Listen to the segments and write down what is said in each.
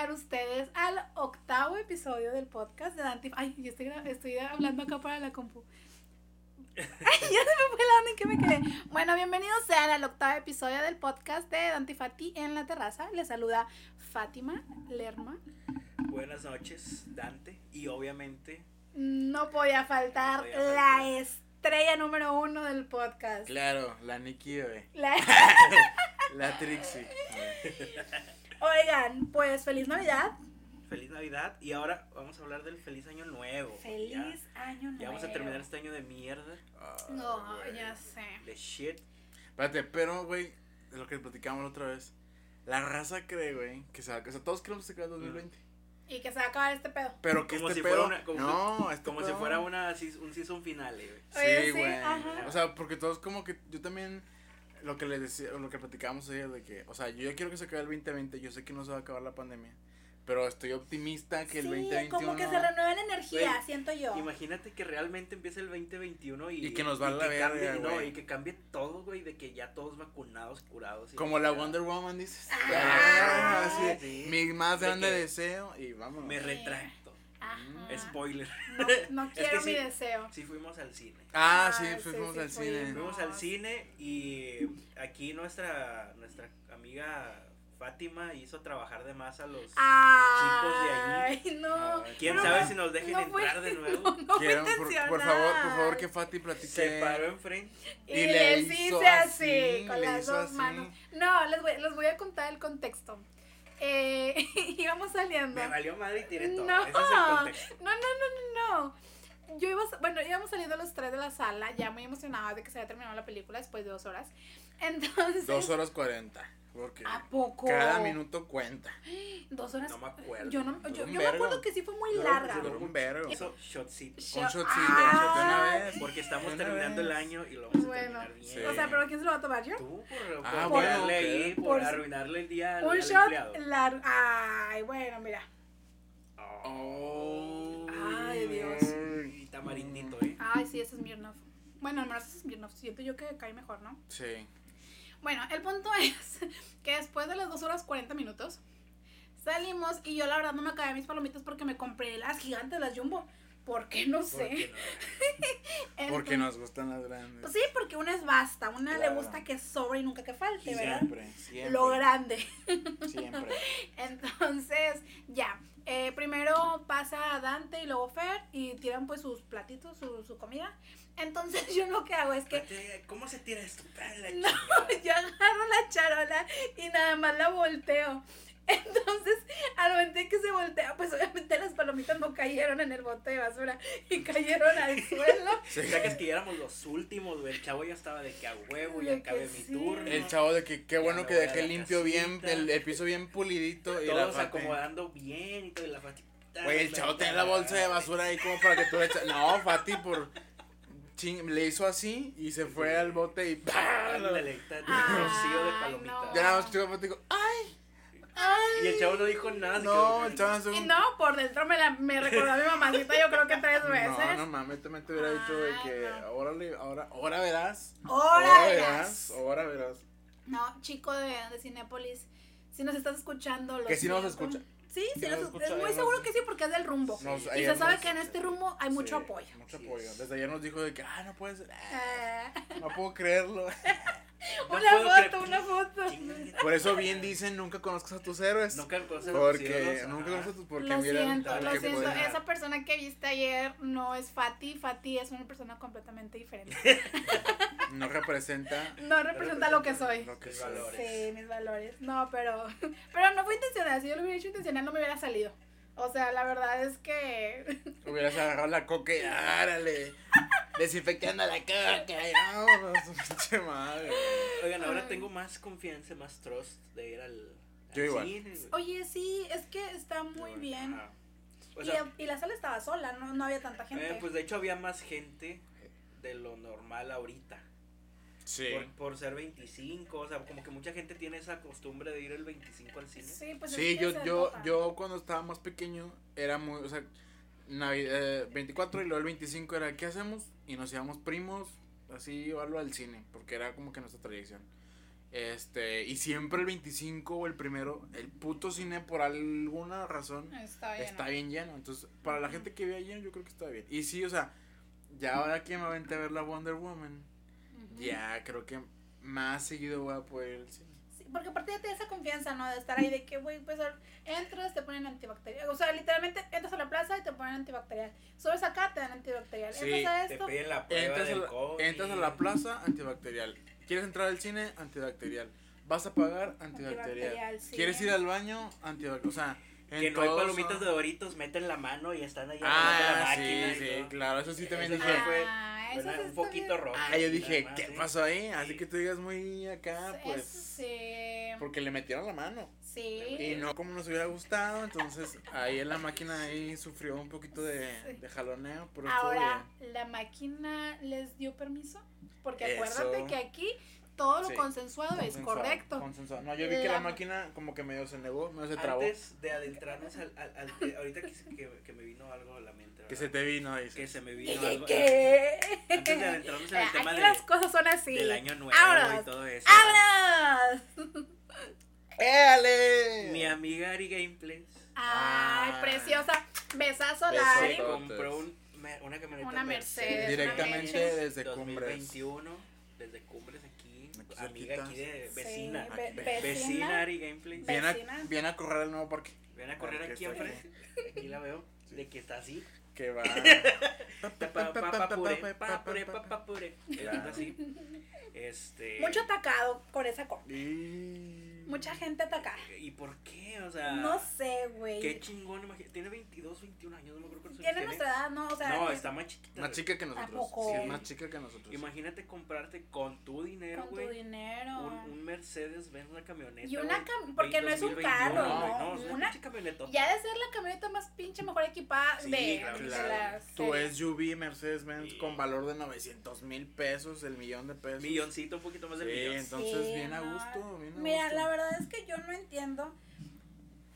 sean ustedes al octavo episodio del podcast de Dante. Ay, yo estoy, estoy hablando acá para la compu. Ay, ya se me fue la onda en que me quedé. Bueno, bienvenidos sean al octavo episodio del podcast de Dante y Fati en la terraza. Les saluda Fátima Lerma. Buenas noches, Dante. Y obviamente, No podía faltar No podía la faltar. estrella número uno del podcast. Claro, la Nikki, güey. La- La Trixie. Oigan, pues feliz Navidad. feliz Navidad. Y ahora vamos a hablar del feliz año nuevo. Feliz Ya, año nuevo. ya vamos a terminar este año de mierda, No, Ah, güey. ya sé. de shit. Espérate, pero, güey, de lo que platicamos la otra vez. La raza cree, güey, que se va O sea, todos queremos que se acabe el 2020. Y que se va a acabar este pedo. Pero que Como este si fuera pedo. una- como no, este Como si fuera una, un season finale, güey. Sí, sí, güey. ajá. O sea, porque todos como que yo también lo que les decía, lo que platicábamos ayer de que, o sea, yo ya quiero que se acabe el 2020, yo sé que no se va a acabar la pandemia, pero estoy optimista que el sí, 2021 como que se renueva la energía, siento yo. Imagínate que realmente empiece el 2021 y, Y que nos va a la que cambie, verga, no, y que cambie todo, güey, de que ya todos vacunados, curados. y como la. Wonder Woman dices. Ah, así, sí. mi más De grande deseo y vámonos. Me retracto. Ajá. Spoiler. No, no que quiero sí. mi deseo. Sí fuimos al cine. Ah, Ah, sí, sí, fuimos sí al cine. fuimos. Fuimos al cine y aquí nuestra nuestra amiga Fátima hizo trabajar de más a los Ay, no. Ah, quién no, sabe no, si nos dejen no fue- entrar de nuevo. No, Quiero, por, por favor, por favor, que. Fati platique. Se paró enfrente. Y, y le le hice hizo así, así, con le las dos así. manos. No, les voy, les voy a contar el contexto. Eh, íbamos saliendo. Me valió madre y tiré todo. No, Ese es el contexto. no, no, no, no, no. Yo iba, bueno, íbamos saliendo los tres de la sala, ya muy emocionados de que se había terminado la película después de dos horas. Entonces, Dos horas cuarenta. Porque ¿a poco? cada minuto cuenta. Dos horas. No me acuerdo. Yo, no, yo, yo me acuerdo que sí fue muy larga. Duró un vergo. Hizo shotcito. Un shotcito, Ah, de una vez. Porque estamos terminando vez. el año y lo vamos a Bueno, terminar bien. Sí. O sea, pero ¿quién se lo va a tomar yo? Tú por, Ah, por bueno, darle ok. ahí, por, Por- arruinarle el día al, Un al shot largo. Ay, bueno, mira. Oh. Ay, Dios. Y tamarindito, eh. Ay, sí, ese es Smirnoff. Bueno, al menos ese es Smirnoff. Siento yo que cae mejor, ¿no? Sí. Bueno, el punto es que después de las 2 horas 40 minutos salimos y yo la verdad no me acabé mis palomitas porque me compré las gigantes, las jumbo. ¿Por qué? No ¿Por sé. no? Porque Entonces- nos gustan las grandes. Pues sí, porque una es basta, una le gusta que sobre y nunca que falte, ¿verdad? Siempre, siempre. Lo grande. Siempre. Entonces, ya. eh, primero pasa Dante y luego Fer y tiran pues sus platitos, su, su comida. Entonces yo lo que hago es que ¿Cómo se tira esto? Ah, la No, yo agarro la charola y nada más la volteo. Entonces, al momento en que se voltea, pues obviamente las palomitas no cayeron en el bote de basura y cayeron al suelo. O sea, que es que ya éramos los últimos, güey. El chavo ya estaba de que a huevo, ya acabé mi sí. turno. El chavo de que qué Ya bueno que dejé limpio bien, el, el piso bien pulidito. y la Todos acomodando bien y todo. Y la Fati. Güey, el chavo tenía la bolsa de basura ahí como para que tú le echas. No, Fati por. Ching- le hizo así y se fue al bote y. ¡pah! Ándale, está de Ay, rocío de no. palomita. Ya nada más y digo, ¡ay! Y el chavo no dijo nada. se No, el chavo hace Y un. no, por dentro me, la, me recordó a mi mamacita yo creo que tres veces. No, no mames, también te hubiera dicho de Ay, que no. órale, ahora, ahora verás. Ahora verás. Ahora verás. No, chico de, de Cinépolis, si nos estás escuchando. lo Que sí nos escucha. Sí, sí, escucha, es muy nos- seguro que sí porque es del rumbo. Nos- y se sabe nos- que en este rumbo hay mucho Sí, apoyo. Mucho apoyo. es. Desde ayer nos dijo de que, ah, no puede ser. ah, Eh, No puedo creerlo. No una puedo foto, creer- una foto. Por eso bien dicen, nunca conozcas a tus héroes. Nunca conoces Porque, nunca conoces a tus, porque lo mira, siento, lo siento. Esa persona que viste ayer no es Fati. Fati es una persona completamente diferente. no representa No representa lo que soy. lo que soy. valores. Sí, mis valores. No, pero, pero no fue intencional. Si yo lo hubiera hecho intencional, no me hubiera salido. O sea, la verdad es que. Hubieras agarrado la coca y árale. Desinfectando la coca. y vámonos, pinche madre. Oigan, ahora Ay. tengo más confianza, más trust de ir al. al Yo igual. cine. Oye, sí, es que está muy bien. O Y, la sala estaba sola, no, no había tanta gente. eh, pues de hecho había más gente de lo normal ahorita. Sí. Por, por ser 25, o sea, como que mucha gente tiene esa costumbre de ir el 25 al cine. sí, pues Sí, yo, yo, yo cuando estaba más pequeño era muy, o sea, Navi- eh, 24 y luego el 25 era, ¿qué hacemos? Y nos íbamos primos, así o algo al cine, porque era como que nuestra tradición. Este, y siempre el 25 o el primero, el puto cine por alguna razón Está bien. está bien lleno. Entonces, para la gente que ve allí, yo creo que está bien. Y sí, o sea, ya ahora que me aventé a ver la Wonder Woman. Ya creo que más seguido voy a poder cine. Sí, porque aparte ya te da esa confianza, ¿no? De estar ahí, de que, güey, pues entras, te ponen antibacterial. O sea, literalmente entras a la plaza y te ponen antibacterial. Subes acá, te dan antibacterial. Sí, entras a Te esto. piden la prueba Entras a, del la, COVID. entras a la plaza, antibacterial. ¿Quieres entrar al cine? Antibacterial. ¿Vas a pagar? Antibacterial. Antibacterial, sí. ¿Quieres ir al baño? Antibacterial. O sea, en Que no hay palomitas son- de Doritos, meten la mano y están ahí Ah, agarrando la sí, máquina. sí, todo. claro. Eso sí también Eso dije. sí fue- Ah, eso sí un poquito bien. rojo. Ah, yo dije, más, ¿qué sí. pasó ahí? Así Sí. que tú digas muy acá, Eso pues. sí. Porque le metieron la mano. Sí. Y no como nos hubiera gustado. Entonces, ahí en la máquina ahí sufrió un poquito de, Sí. de jaloneo. Pero Ahora. ¿la máquina les dio permiso? Porque Eso. acuérdate que aquí todo lo Sí. consensuado es Consensuado, correcto. consensuado. No, yo vi que La máquina como que medio se negó, medio se trabó. Antes de adentrarnos al. al, al- eh, ahorita que, que, que me vino algo a la mente. Que ¿verdad? se te vino, dice. Que se me ¿Qué? vino algo. ¿Qué? Antes de adentrarnos en el tema de- las cosas son así. del año nuevo Vámonos. y todo eso. ¡Vámonos! ¡Éale! Mi amiga Ari Gameplays Ay, Ah. preciosa. Besazo Ari. Compró un, una camioneta Una Mercedes, Mercedes Directamente desde Cumbres. 2021 desde Cumbres aquí, Aquí amiga cerquita. aquí de vecina ve- Ve- vecina vecina. Ari Gameplays Ve- Viene a, viene a correr al nuevo parque. ven a correr aquí enfrente aquí la veo Sí. de que está así Que va. Pa- pa- pa- papure, papure, papure. Claro. Está así este Mucho atacado con esa cosa. Y... Mucha gente atacada. y por qué o sea No sé, güey. qué chingón imagínate tiene 22 21 años no me acuerdo cuántos años Tiene nuestra edad, ¿no? O sea, no está más chiquita Más güey. chica que nosotros. poco? Sí, es más chica que nosotros. imagínate comprarte con tu dinero con tu güey dinero. un, un Mercedes Benz una camioneta Y una güey, cam- porque no es un 2021, carro, güey, ¿no? es Una- una pinche camionetota. Ya de ser la camioneta más pinche mejor equipada Sí, de, claro, de Claro. las Tu. SUV Mercedes-Benz Sí. con valor de 900 mil pesos, el millón de pesos. milloncito un poquito más de Sí, millón entonces Sí, bien a no. gusto. Bien a Mira, gusto. la verdad es que yo no entiendo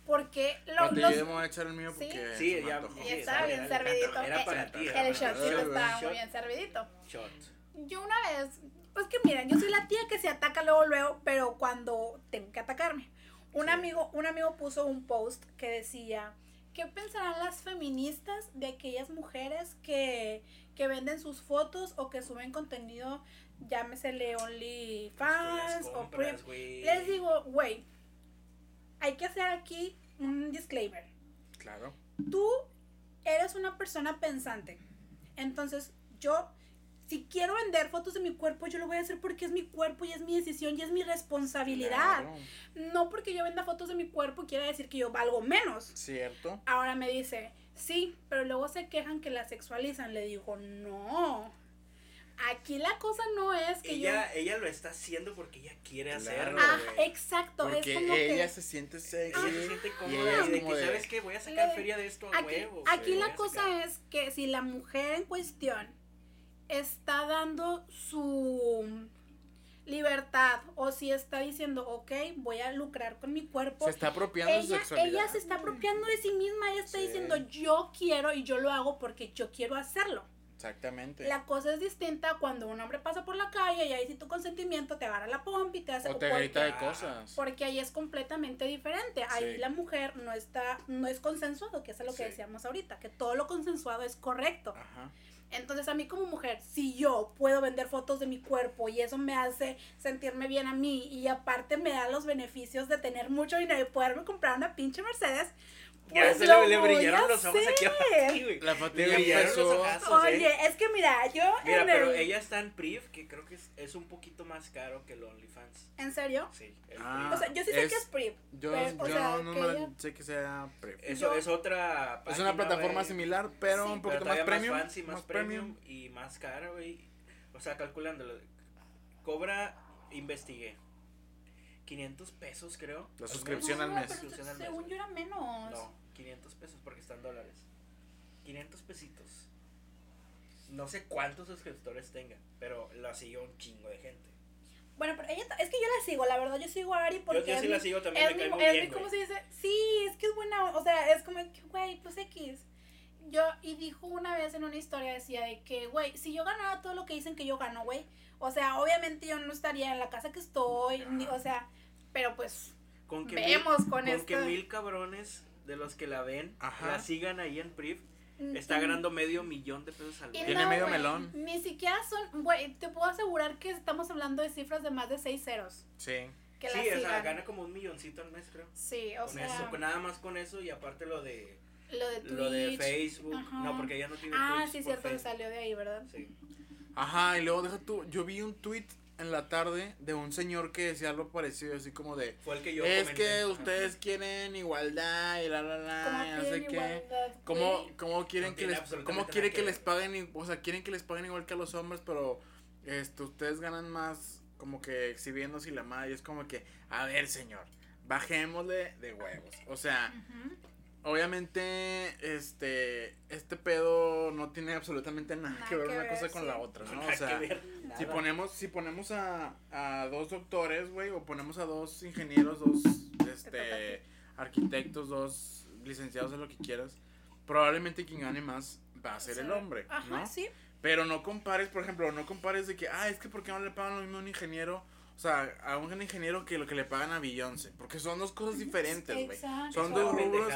por qué lo- los, yo el mío Sí. porque Sí, se me ya- sí, estaba bien era- servidito. era para ti el shotcito estaba Shot, muy bien servidito. shot. Yo una vez, pues que miren, yo soy la tía que se ataca luego, luego, pero cuando tengo que atacarme. Un Sí. amigo, un amigo puso un post que decía, ¿qué pensarán las feministas de aquellas mujeres que, que venden sus fotos o que suben contenido, llámesele OnlyFans o compras. Les digo, güey, hay que hacer aquí un disclaimer. Claro. Tú eres una persona pensante. Entonces, yo, si quiero vender fotos de mi cuerpo, yo lo voy a hacer porque es mi cuerpo y es mi decisión y es mi responsabilidad. Claro. No porque yo venda fotos de mi cuerpo quiere decir que yo valgo menos. Cierto. Ahora me dice, sí, pero luego se quejan que la sexualizan. Le digo, no. Aquí la cosa no es que ella, ella lo está haciendo porque ella quiere Claro. hacerlo. Ah, exacto. Porque es como ella que... se siente sexy. Ella se siente y cómoda ella de como que, de- ¿sabes qué? Voy a sacar Le- feria de esto a Aquí, huevo. aquí la cosa sacar. es que si la mujer en cuestión está dando su libertad o si está diciendo, ok, voy a lucrar con mi cuerpo, Se está apropiando de su ella, sexualidad. ella se está apropiando de sí misma, ella está Sí. diciendo, yo quiero y yo lo hago porque yo quiero hacerlo. Exactamente. La cosa es distinta cuando un hombre pasa por la calle y ahí sin tu consentimiento te agarra la pompa y te hace... O te porque- grita de cosas. porque ahí es completamente diferente. Ahí Sí. la mujer no está, no es consensuado, que es lo que Sí. decíamos ahorita, que todo lo consensuado es correcto. Ajá. Entonces a mí como mujer, si yo puedo vender fotos de mi cuerpo y eso me hace sentirme bien a mí y aparte me da los beneficios de tener mucho dinero y poderme comprar una pinche Mercedes, Ya pues se lo le, brillaron los ojos aquí abajo, güey. La Le los ojazos, ¿eh? Oye, es que mira, yo Mira, en pero el- ella está en PRIV, que creo que es, es un poquito más caro que el OnlyFans. ¿En serio? Sí, Ah. O sea, yo sí sé es- que es PRIV. Yo, Pero, o yo sea, no que la- ella- sé que sea PRIV. Eso Yo- es otra Es página, una plataforma güey, similar, pero Sí, un pero poquito más todavía premium. más fancy, más, premium, y más cara, güey. O sea, calculándolo. Cobra, investigué. 500 pesos, creo. La suscripción No, al mes. pero Suscripción al mes, según yo era menos. No, 500 pesos porque están dólares. 500 pesitos. No sé cuántos suscriptores tenga, pero la siguió un chingo de gente. Bueno, pero ella, es que yo la sigo, la verdad, yo sigo a Ari porque Yo, yo es sí mi- la sigo también, es me mi, cae muy es bien, ¿cómo se dice? Sí, es que es buena, o sea, es como que, güey, pues X. yo, y dijo una vez en una historia, decía de que, güey, si yo ganara todo lo que dicen que yo gano, güey, o sea, obviamente yo no estaría en la casa que estoy, ni, o sea, pero pues, Con que vemos mil, con con que mil cabrones de los que la ven Ajá. la sigan ahí en Priv, mm, está ganando medio millón de pesos al mes. Tiene no, medio melón. Ni siquiera son, güey, te puedo asegurar que estamos hablando de cifras de más de seis ceros. Sí. Que sí, la o sea, gana como un milloncito al mes, creo. Sí, o con sea, eso, con nada más con eso y aparte lo de lo de Twitch. lo de Facebook, Ajá. no, porque ella no tiene Ah, Twitch sí, por cierto, que salió de ahí, ¿verdad? Sí. Ajá, y luego deja tú, yo vi un tweet en la tarde de un señor que decía algo parecido, así como de, Fue el que yo es comenté. que ustedes quieren igualdad y la la la, no sé qué. ¿Cómo, quieren No que les cómo quieren que les paguen o sea, quieren que les paguen igual que a los hombres, pero este ustedes ganan más como que exhibiéndose y la madre, y es como que, a ver, señor, bajémosle de huevos. O sea. Obviamente este este pedo no tiene absolutamente nada, Nada que ver que una ver, cosa con la otra, ¿no? Nada O que sea, ver, si ponemos, si ponemos a, a dos doctores, güey, o ponemos a dos ingenieros, dos este arquitectos, dos licenciados en lo que quieras, probablemente quien gane más va a ser el hombre, Ajá, ¿no? sí. Pero no compares, por ejemplo, no compares de que, ah, es que porque no le pagan lo mismo a un ingeniero, o sea, a un ingeniero que lo que le pagan a Beyoncé, porque son dos cosas diferentes, güey. Exacto. Son dos rubros,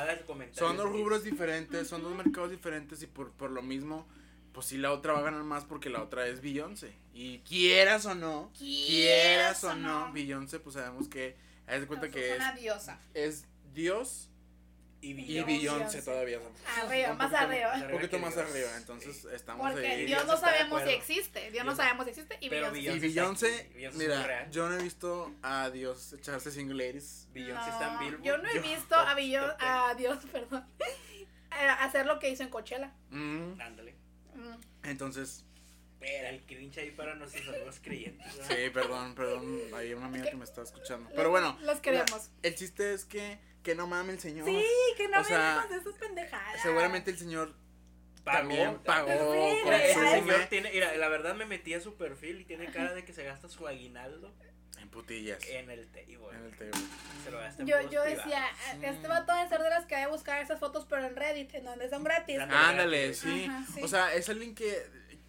son dos rubros diferentes, son dos mercados diferentes y por, por lo mismo, pues sí la otra va a ganar más porque la otra es Beyoncé. Y quieras o no, quieras o no, Beyoncé, pues sabemos que, haz de cuenta que es es, una diosa. es Dios Y y Beyoncé. Beyoncé Beyoncé. todavía. Arriba, un más poquito- arriba. Un poquito más Dios. arriba, entonces estamos Porque ahí. Dios no sabemos si existe. Dios Dios- no sabemos si existe y Pero Beyoncé. Y Beyoncé está Beyoncé, Beyoncé mira, real. yo no he visto a Dios echarse single ladies. Beyoncé está en Billboard. Yo no he Yo- visto a, ten. a Dios, perdón, hacer lo que hizo en Coachella. Mm, Ándale. Mm. Entonces, Espera, el cringe ahí para nuestros amigos creyentes. ¿no? sí, perdón, perdón, hay una amiga que me está escuchando. Pero bueno, Los queremos. el chiste es que, que no mame el señor. Sí, que no o sea, de esas pendejadas. Seguramente el señor Pagó. también pagó, Sí, Mira, ese señor consume tiene, mira, la verdad me metí a su perfil y tiene cara de que se gasta su aguinaldo en putillas en el table. en el table. Se lo Yo, yo decía, Sí. este vato debe ser de las que debe buscar esas fotos, pero en Reddit, en donde son gratis. Ándale. Sí. Ajá, sí. O sea, es alguien que,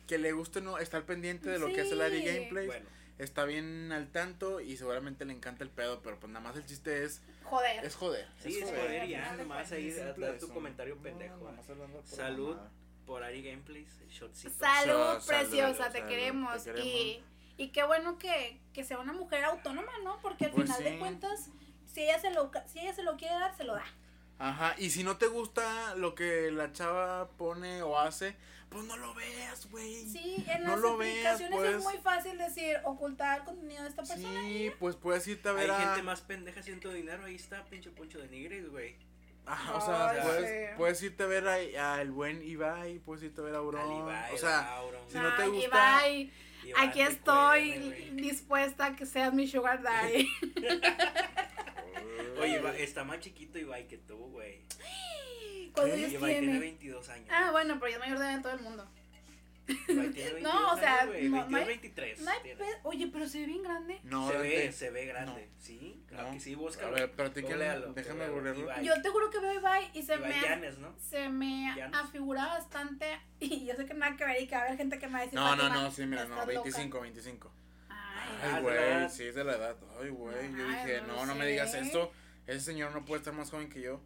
que le guste no estar pendiente de lo que hace Larry Sí. Gameplays. Bueno, Está bien al tanto y seguramente le encanta el pedo, pero pues nada más el chiste es, Joder. es joder. sí, es joder, joder al y ya, nomás cuentas, ahí dar tu eso. comentario No, pendejo. nada más pura Salud. Por Ari Gameplays, shotcito. Salud, Salud, preciosa, salud, te, salud, queremos. te queremos. Y, y qué bueno que, que sea una mujer autónoma, ¿no? Porque al Pues final sí. de cuentas, si ella, se lo, si ella se lo quiere dar, se lo da. Ajá, y si no te gusta lo que la chava pone o hace, pues no lo veas, güey. Sí, en No las lo veas, aplicaciones pues. es muy fácil decir ocultar el contenido de esta persona. Sí, pues puedes irte a Hay ver a... gente más pendeja haciendo dinero, ahí está pinche Poncho de Nigris, güey. Ajá, o sea, Ay, puedes, sí. puedes irte a ver a, a el buen Ibai, puedes irte a ver a Auron. Al Ibai, o sea, Auron, si no te gusta- Ibai, Iván, aquí estoy dispuesta a que seas mi sugar daddy. Oye, Ibai, está más chiquito Ibai que tú, güey. ¿Cuántos años Ibai tiene tiene? 22 años. Ah, bueno, pero ya es mayor de edad en todo el mundo. Ibai tiene 22 No, o sea, años, güey, no- 22, no hay- 23. No hay tiene. pe- Oye, pero se ve bien grande. no, se ve, se ve grande. Sí, claro no. que sí, A búscalo. ver, Googlealo, déjame googlearlo. Ibai. Yo te juro que veo a Ibai y se Ibai me, Llanes, ¿no? se me Llanes. afigura bastante. Y yo sé que nada que ver y que va a haber gente que me va a decir. No, no, "Fátima, no, sí, mira, no, estás loca". 25, 25. Ay, Ah, Ay, güey, sí, es de la edad. Ay, güey, yo Ay, dije, no no, no sé. me digas esto. Ese señor no puede estar más joven que yo.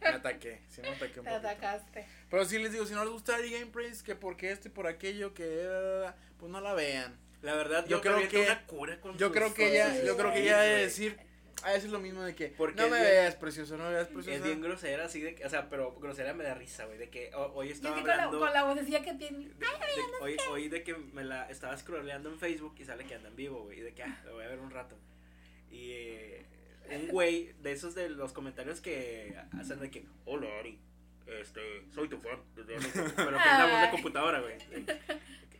Me ataqué, sí me ataqué un Te poquito. atacaste. Pero sí les digo, si no les gusta el gameplays, que porque esto y por aquello, que eh, pues no la vean. La verdad, Yo yo, creo que- una cura con Yo creo que ella, yo creo que ella güey. decir, a decir lo mismo de que Porque no me bien- veas precioso, no me veas precioso. Es bien grosera, así de que, o sea, pero grosera me da risa, güey, de que ho- hoy estaba así con la, hablando... con la vocecilla que tiene. de- de- hoy, hoy de que me la estaba scrolleando en Facebook y sale que anda en vivo, güey, y de que, ah, lo voy a ver un rato. Y eh, un güey de esos de los comentarios que hacen de que, hola Ari, este, soy tu fan, desde hace como-" pero que es la voz de computadora, güey.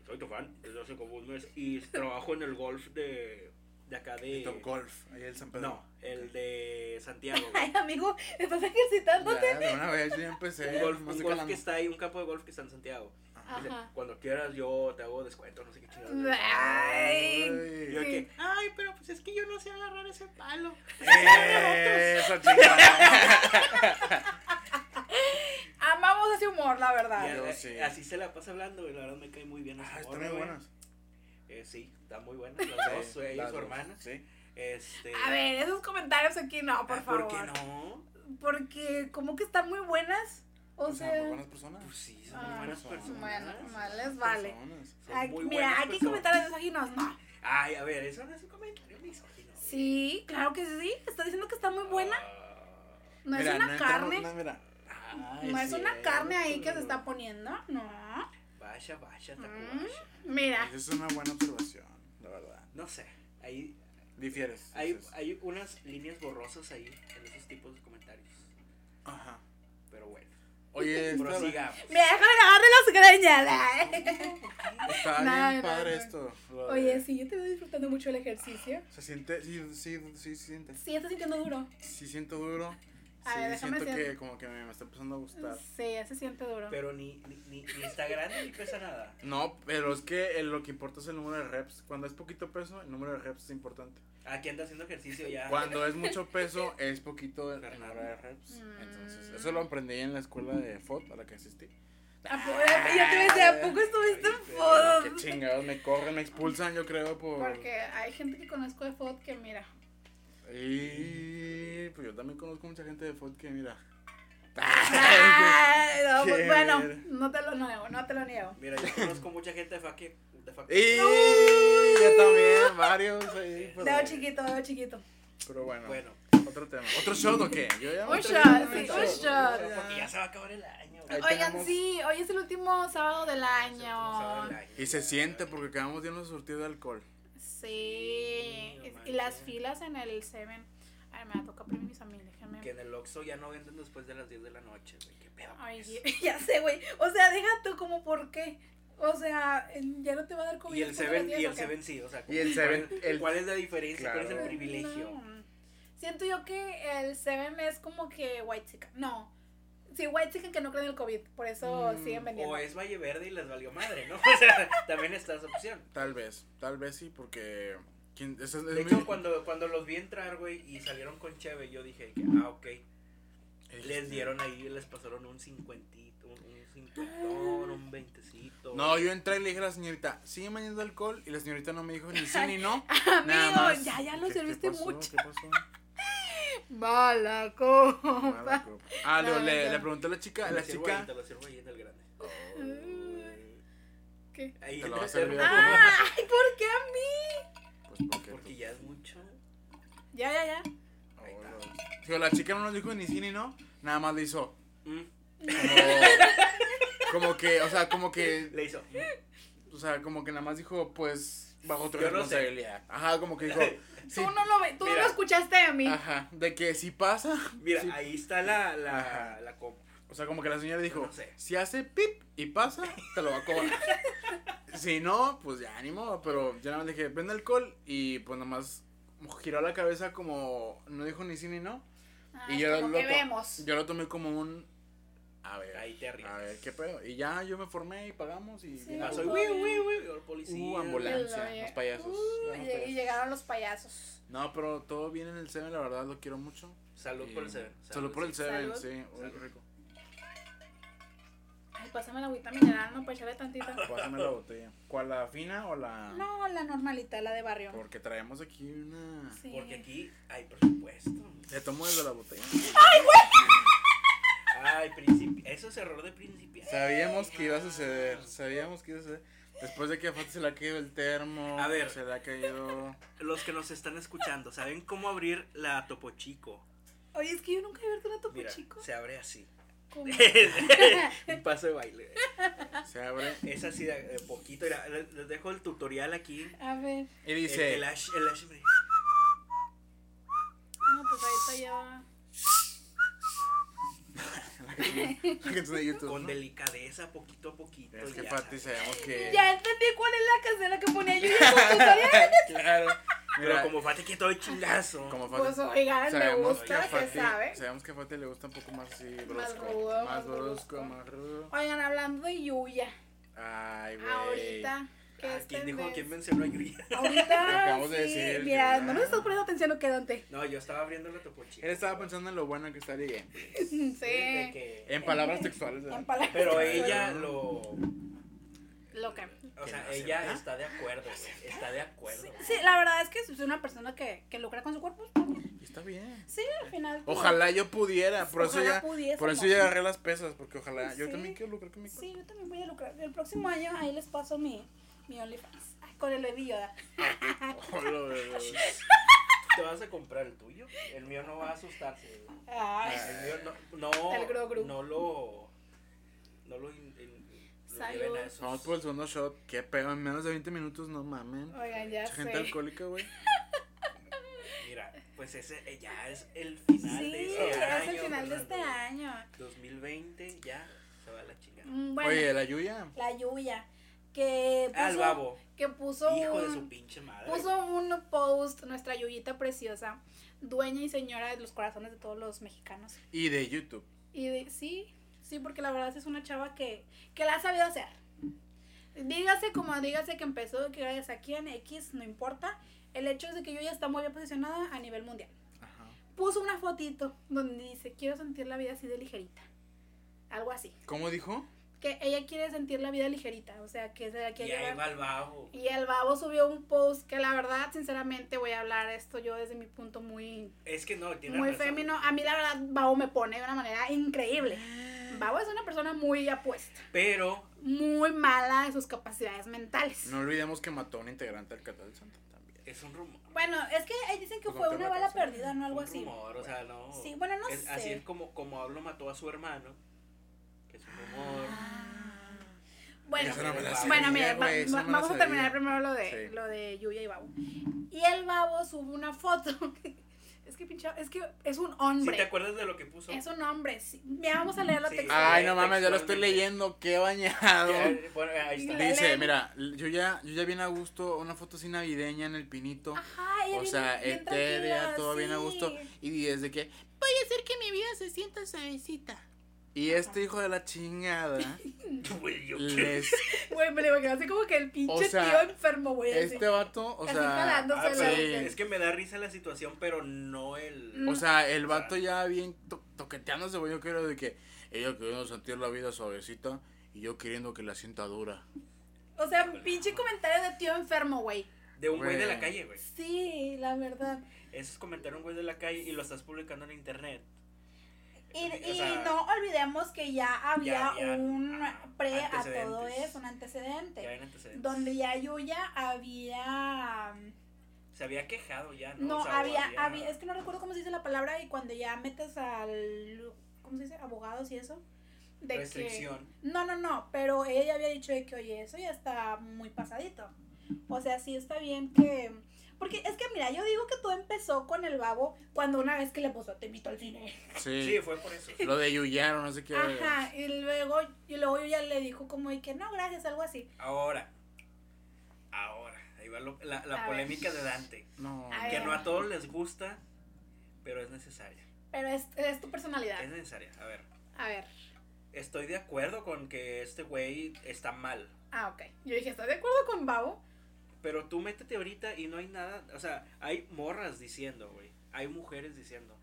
Soy tu fan desde hace como un mes y trabajo en el golf de, de acá de... Top Golf, ahí el San Pedro. No, el de Santiago, güey. Ay, amigo, estás ejercitándote. Ya, de una vez yo ya empecé. Un golf, más un golf que está ahí, un campo de golf que está en Santiago. Dice, cuando quieras yo te hago descuento, no sé qué chingados. Ay. Y yo Ay. que, ay, pero pues es que yo no sé agarrar ese palo. Eso, chingada. humor, la Y verdad. yo sí. así se la pasa hablando, güey. La verdad me cae muy bien Ah, están muy buenas. Eh, sí, está muy buena. Las dos, Sí, ella y su dos, hermana. Sí. Este. A ver, esos comentarios aquí no, por ah, favor. ¿Por qué no? Porque como que están muy buenas. O O sea, buenas personas. Pues sí, son Ah, muy buenas son personas. bueno, más les vale. Personas. Son Aquí- muy mira, aquí comentarios misóginos, no. Ay, a ver, eso no es un comentario misógino. Sí, claro que sí. Está diciendo que está muy buena. Ah, No Mira, es una no entramos- carne. no, mira. Ay, No es una cierto. carne ahí que se está poniendo. No. Vaya, vaya, Mm. tacuacha. Mira. Esa es una buena observación, la verdad. No sé, ahí Difieres. hay, dices. hay unas líneas borrosas ahí en esos tipos de comentarios. Ajá. Pero bueno, Oye, está, prosigamos. Mira, déjame agarrar las greñas. está No, bien padre no. esto. Oye, sí, yo te estoy disfrutando mucho el ejercicio. Se siente, sí, sí, sí, sí, siente. Sí, estás sintiendo duro. Sí siento duro. A sí, ver, déjame siento hacer- que como que me, me está empezando a gustar. Sí, se siente duro. Pero ni, ni, ni, ni está grande ni pesa nada. No, pero es que el- lo que importa es el número de reps. Cuando es poquito peso, el número de reps es importante. Aquí anda haciendo ejercicio ya. Cuando es mucho peso, es poquito de reps. Entonces, Mm. eso lo aprendí en la escuela de FOD a la que asistí. ¿A poco- ya te decía, ¿a poco estuviste en fotos? Qué chingados, me corren, me expulsan, yo creo, por... Porque hay gente que conozco de FOD que mira. Y pues yo también conozco mucha gente de FOD que mira. Ay, no, pues, bueno, no te lo niego, no te lo niego. Mira, yo conozco mucha gente de faque. De faque. Y yo también, varios ahí. Pero, Dedo chiquito, dedo chiquito. pero bueno, Bueno, otro tema. ¿Otro shot o qué? Yo ya Un shot, sí, un shot. porque ya se va a acabar el año. Ahí Oigan, tenemos- sí, hoy es el último sábado del año. el año. Y se siente porque acabamos de irnos a surtir de alcohol. Sí, No y las filas en el Seven. Ay, me va a tocar premios a mí, déjenme. Que en el Oxxo ya no venden después de las 10 de la noche, güey. Qué pedo. Ay, ya sé, güey. O sea, deja tú como por qué. O sea, ya no te va a dar COVID. Y el Seven, 10, y ¿o el? Seven sí, o sea, Y el ¿cuál Seven, es- el- ¿cuál es la diferencia? ¿Cuál es el Claro. privilegio? No. Siento yo que el Seven es como que White Chicken. No. Sí, White Chicken que no creen el COVID. Por eso Mm, siguen vendiendo. O es Valle Verde y les valió madre, ¿no? O sea, también está esa opción. Tal vez, tal vez sí, porque. ¿quién- eso es, es De muy- hecho, cuando, cuando los vi entrar, güey, y salieron con Cheve, yo dije que, ah, ok. Este, Les dieron ahí, les pasaron un cincuentito, un, un cincuentón, un No, yo entré y le dije a la señorita, sigue vendiendo alcohol. Y la señorita no me dijo ni sí ni no. Amigo, Nada más. ya, ya lo ¿Qué- qué serviste pasó? mucho. ¿Qué pasó? Mala copa. Mala copa. Ah, No, le, le, pregunté a la chica, la ahí, chica. te lo sirvo ahí en el grande. ¿Qué? Ahí Te lo va a servir entre- a Ay, ¿por qué a mí? Pues porque. Porque ya es mucho. Ya, ya, ya. Ahí está. Oh, Digo, la chica no nos dijo ni sí ni no. Nada más le hizo. Mm, Como, como que, o sea, como que. Le hizo. O sea, como que nada más dijo, pues, bajo tu Yo no sé. responsabilidad. Ajá, como que dijo. sí, Tú no lo ve, tú no Mira. lo escuchaste de mí. Ajá, de que si pasa. Mira, ahí está la, la, Ajá. la. O sea, como que la señora dijo, no sé. si hace pip y pasa, te lo va a cobrar. si no, pues ya, ni modo. Pero yo nada más dije, vende alcohol y pues nada más giró la cabeza como, no dijo ni sí ni no. Ah, y yo como lo, que to- vemos. yo lo tomé como un, a ver, Ahí te a arriesgas. ver, qué pedo. Y ya yo me formé y pagamos y... Sí. Ah, soy uy, uy, uy, el policía. Uh, ambulancia. Los payasos, Uh, y- payasos. llegaron los payasos. No, pero todo bien en el Seven, la verdad, lo quiero mucho. Salud por el Seven. Salud por el. Seven, Salud. sí, uy, Salud. rico. Ay, pásame la agüita mineral, no, para echarle tantita. Pásame la botella. ¿Cuál, la fina o la...? No, la normalita, la de barrio. Porque traemos aquí una... Sí. Porque aquí hay presupuesto. Le tomo desde la botella. Ay, principi... Eso es error de principiante. Sabíamos que iba a suceder, sabíamos que iba a suceder. Después de que a Fati se le ha caído el termo, A ver. se le ha caído... Los que nos están escuchando, ¿saben cómo abrir la Topo Chico? Oye, es que yo nunca he abierto una topo Mira, chico. se abre así. ¿Cómo? Un paso de baile. Se abre Es así de, de poquito. Mira, les les dejo el tutorial aquí. A ver. y El, dice... el Ash, el Ash me- No, pues ahí está ya. la canción de YouTube, con ¿no? delicadeza, poquito a poquito. Es que ya sabemos que... Entendí cuál es la casera que ponía yo. Claro. Pero Mira, como Fati que todo chingazo. como Fati... Pues oigan, me gusta, Fati- sabe. Sabemos que a Fati le gusta un poco más así, brusco. Más rudo, Más brusco. más rudo. Oigan, hablando de Yuya, Ay, güey. ahorita Que Ah, ¿Quién dijo? ¿Quién mencionó a Yuya? Ahorita. Acabamos de decir, Mira, no nos estás poniendo atención o qué, Dante. No, yo estaba abriendo la topo chica. Él estaba pensando en lo bueno que estaría bien. Sí. Que- En palabras textuales. ¿verdad? En palabras Pero ella lo. Loca. O Que sea, no ella acepta. está de acuerdo, güey. Está de acuerdo. Sí, la verdad es que si es una persona que, que lucra con su cuerpo. está bien. Y está bien. Sí, al final. Ojalá yo pudiera, por eso Ojalá ya, pudiese, por eso ¿no? ya agarré las pesas, porque ojalá, yo también quiero lucrar con mi cuerpo. Sí, yo también voy a lucrar. El próximo año ahí les paso mi, mi OnlyFans. Ay, con el baby Yoda. ¿Te vas a comprar el tuyo? El mío no va a asustarse. Ay. El mío no, no, El gro gru. no lo, no lo, in- in- Salud. lleven a esos. Vamos por el segundo shot. Qué pedo, en menos de 20 minutos, no mamen. Oigan, ya Mucha gente sé. alcohólica, güey. Mira, pues ese eh, ya es el final Sí, de este es año. el final de este Fernando. año. 2020 ya se va la chingada. Mm, Bueno, Oye, la Yuya. la Yuya. Que puso, babo. que puso Hijo de un, su pinche madre. puso un post, nuestra Yuyita preciosa, dueña y señora de los corazones de todos los mexicanos. Y de YouTube. Y de- sí, sí, porque la verdad es una chava que, que la ha sabido hacer. Dígase como dígase que empezó, que gracias a quién, X, no importa. El hecho es de que yo ya está muy bien posicionada a nivel mundial. Ajá. Puso una fotito donde dice, quiero sentir la vida así de ligerita. Algo así. ¿Cómo dijo? Que ella quiere sentir la vida ligerita, o sea, que se la y quiere ahí llevar. va el babo. Y el babo subió un post que la verdad, sinceramente, voy a hablar esto yo desde mi punto muy, Es que no, tiene muy razón. fémino. A mí la verdad, Babo me pone de una manera increíble. Babo es una persona muy apuesta, Pero, muy mala de sus capacidades mentales. No olvidemos que mató a un integrante del Catal Santo también. es un rumor. Bueno, es que ahí dicen que Pues no fue te una bala sí. perdida, ¿no? Algo un así. rumor, o sea, no. Sí, bueno, no es, sé. Así es como, como Pablo mató a su hermano. Rumor. Bueno, Eso no me la bueno, mira, va- va- no la vamos a terminar primero lo de, Sí. lo de Yuya y Babo. Y el Babo sube una foto. es que pinche, es que es un ¿Sí hombre. te acuerdas de lo que puso? Es un hombre. sí. Mira, vamos a leerlo Sí. texto. Ay, no mames, ya lo estoy leyendo, qué bañado. Que- bueno, ahí está. Dice, mira, yo ya, yo ya bien a gusto, una foto así navideña en el pinito. Ajá, ella O sea, bien etérea, todo bien a sí. gusto. Y desde que voy a hacer que mi vida se sienta suavecita. Y este hijo de la chingada Güey, yo les Güey, me lo imagino así como que el pinche O sea, tío enfermo, güey. así. este vato, o Así sea, Ah, sí. Es que me da risa la situación, pero no el. Mm. o sea, el vato ya bien to- toqueteándose, güey, yo quiero de que ella queriendo sentir la vida suavecita y yo queriendo que la sienta dura. O sea, pinche comentario de tío enfermo, güey. De un güey de la calle, güey. Sí, la verdad. Ese es comentar un güey de la calle y lo estás publicando en internet. Y, O y no olvidemos que ya había ya había, un pre a todo eso, un antecedente. Ya antecedentes. Donde ya Yuya había. Se había quejado ya, ¿no? No, O sea, había, había. Es que no recuerdo cómo se dice la palabra y cuando ya metes al. ¿Cómo se dice? Abogados y eso. De Restricción. Que, no, no, no. Pero ella había dicho de que, oye, eso ya está muy pasadito. O sea, sí está bien que. Porque es que, mira, yo digo que todo empezó con el babo cuando una vez que le puso, te invito al cine. Sí. Sí, fue por eso. Lo de Yuyar o no sé qué. Ajá, y luego, y luego yo ya le dijo como de que no, gracias, algo así. Ahora. Ahora. Ahí va lo- la, la polémica de Dante. No. A Que ver. no a todos les gusta, pero es necesaria. Pero es, es tu personalidad. Es necesaria. A ver. A ver. Estoy de acuerdo con que este güey está mal. Ah, ok. Yo dije, ¿estás de acuerdo con Babo? Pero tú métete ahorita y no hay nada. O sea, hay morras diciendo, güey. Hay mujeres diciendo.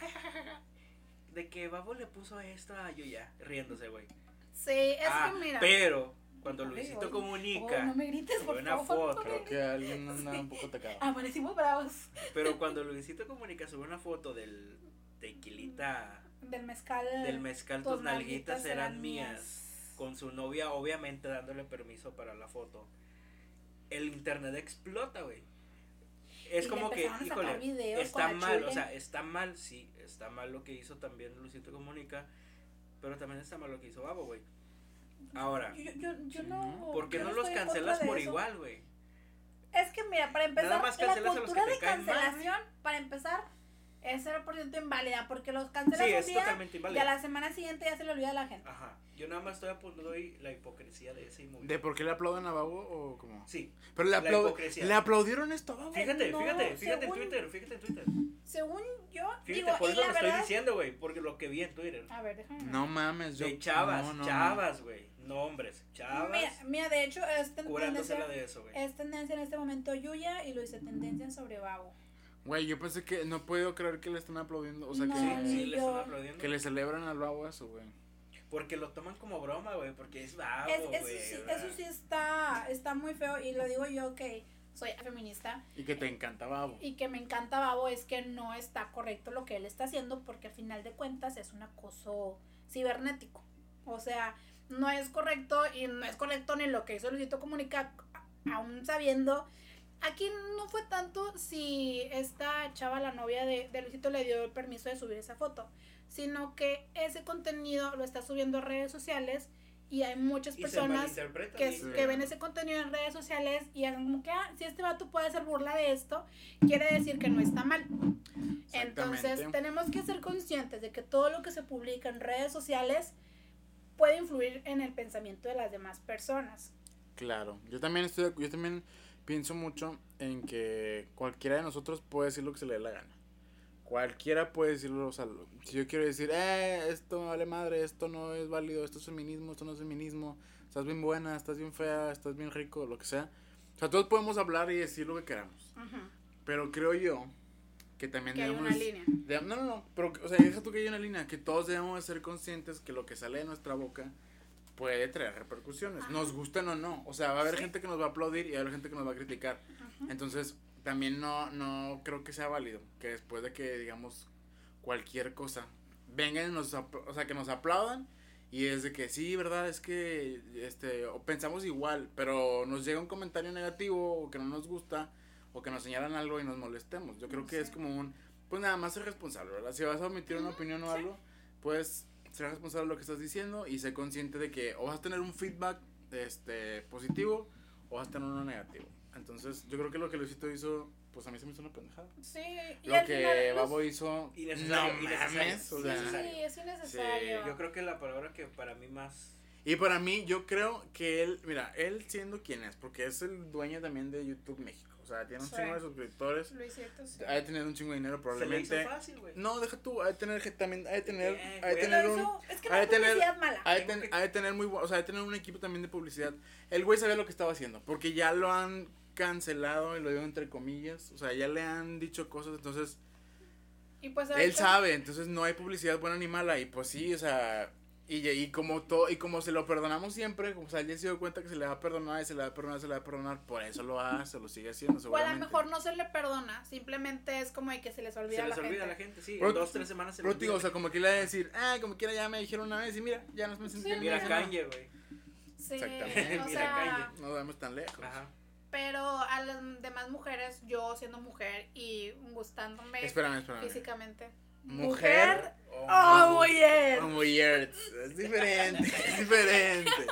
De que Babo le puso esto a Yuya. Riéndose, güey. Sí, es Ah, que mira. pero cuando Ay, Luisito oye, comunica. oh, no me grites, sube por una favor. foto. Creo que alguien anda un poco atacado. Amanecimos bravos. Pero cuando Luisito comunica sube una foto del tequilita. Del mezcal. Del mezcal, tus nalguitas eran mías. Con su novia, obviamente dándole permiso para la foto. El internet explota, güey. Es Y como que, híjole, videos está mal, chule. o sea, está mal, sí, está mal lo que hizo también Luisito Comunica, pero también está mal lo que hizo Babo, güey. Ahora, Yo, yo, yo no. ¿por qué yo no los cancelas por eso. igual, güey? Es que mira, para empezar, Nada más la cancelas a los cultura que de te caen mal, cancelación, para empezar, es 0% inválida porque los cancelas Sí, un es día totalmente y a la semana siguiente ya se le olvida a la gente. Ajá. Yo nada más estoy apuntando hoy la hipocresía de ese ¿De movimiento. por qué le aplauden a Babo o cómo? Sí. Pero le, La aplau- hipocresía. le aplaudieron esto a Babo. Fíjate, no, fíjate, fíjate en según- Twitter, fíjate en Twitter. Según yo, Fíjate, digo, por y eso la lo estoy verdad... diciendo, güey, porque lo que vi en Twitter. A ver, déjame. No mames, yo. De chavas, no, no, chavas, güey. No hombres, chavas. Mira, mira, de hecho, es tendencia, de eso, güey. es tendencia en este momento Yuya y lo dice tendencia sobre Babo. Güey, yo pensé que no puedo creer que le están aplaudiendo. O sea, No, que, sí, le están aplaudiendo. que le celebran al Babo eso, güey. Porque lo toman como broma, güey, porque es bravo, Es- güey. eso, sí, eso sí está, está muy feo y lo digo yo que soy feminista Y que te encanta Babo. y que me encanta Babo es que no está correcto lo que él está haciendo porque al final de cuentas es un acoso cibernético. O sea, no es correcto y no es correcto ni lo que hizo Luisito Comunica, a- aún sabiendo. Aquí no fue tanto si esta chava, la novia de, de Luisito, le dio el permiso de subir esa foto, sino que ese contenido lo está subiendo a redes sociales y hay muchas personas que, y- Sí. que ven ese contenido en redes sociales y hacen como que, ah, si este vato puede hacer burla de esto, quiere decir que no está mal. Entonces, tenemos que ser conscientes de que todo lo que se publica en redes sociales puede influir en el pensamiento de las demás personas. Claro. Yo también estoy, yo también pienso mucho en que cualquiera de nosotros puede decir lo que se le dé la gana. Cualquiera puede decirlo, o sea, si yo quiero decir, eh, esto vale madre, esto no es válido, esto es feminismo, esto no es feminismo, estás bien buena, estás bien fea, estás bien rico, lo que sea. O sea, todos podemos hablar y decir lo que queramos. Pero creo yo que también Que hay debemos... una línea. de- no, no, no, pero, o sea, deja tú que haya una línea, que todos debemos de ser conscientes que lo que sale de nuestra boca puede traer repercusiones, Ajá. nos gusten o no. O sea, va a haber Sí. gente que nos va a aplaudir y va a haber gente que nos va a criticar. Ujú. Entonces, también no, no creo que sea válido que después de que, digamos, cualquier cosa, vengan y nos, o sea, que nos aplaudan y es de que sí, verdad, es que este, o pensamos igual, pero nos llega un comentario negativo o que no nos gusta o que nos señalan algo y nos molestemos. Yo creo que es como un, pues nada más ser responsable, ¿verdad? Si vas a omitir una opinión o algo, pues ser responsable de lo que estás diciendo y ser consciente de que o vas a tener un feedback este, positivo o vas a tener uno negativo. Entonces, yo creo que lo que Luisito hizo, pues a mí se me hizo una pendejada. Sí, y Lo al que final los- Babo hizo, no mames, o Sí, sea, innecesario. es innecesario. Yo creo que la palabra que para mí más. Y para mí, yo creo que él, mira, él siendo quien es, porque es el dueño también de YouTube México. O sea, tiene un Sí. chingo de suscriptores, Luisito, sí. ha de tener un chingo de dinero Se le probablemente. hizo fácil, güey. No, deja tú, ha de tener también, ha de tener, Eh, ha de tener un, es que ha no de es tener- publicidad mala. ha de, ten- que- ha de tener muy, o sea, ha de tener un equipo también de publicidad. El güey sabía lo que estaba haciendo, porque ya lo han cancelado, y lo digo entre comillas, o sea, ya le han dicho cosas, entonces, Y pues él sabe, entonces no hay publicidad buena ni mala, y pues sí, o sea, y, y como todo, y como se lo perdonamos siempre, o sea, él ya se dio cuenta que se le va a perdonar, y se le va a perdonar, se le va a perdonar, por eso lo hace, lo sigue haciendo, O a lo seguramente. mejor no se le perdona, simplemente es como de que se les olvida Se a les la olvida a gente. la gente, sí. Pero- en dos, tres semanas se les digo, o olvida. sea, como que le va a decir, ah, como quiera ya me dijeron una vez, y mira, ya nos me sentí Sí, Mira. Kanye, güey. Sí, Exactamente. o Mira, sea, Kanye. No vamos tan lejos. Ajá. pero a las demás mujeres, yo siendo mujer y gustándome Espérame, espérame. físicamente. Mujer. Oh, muy bien. Oh, muy yerts. Es diferente, es diferente.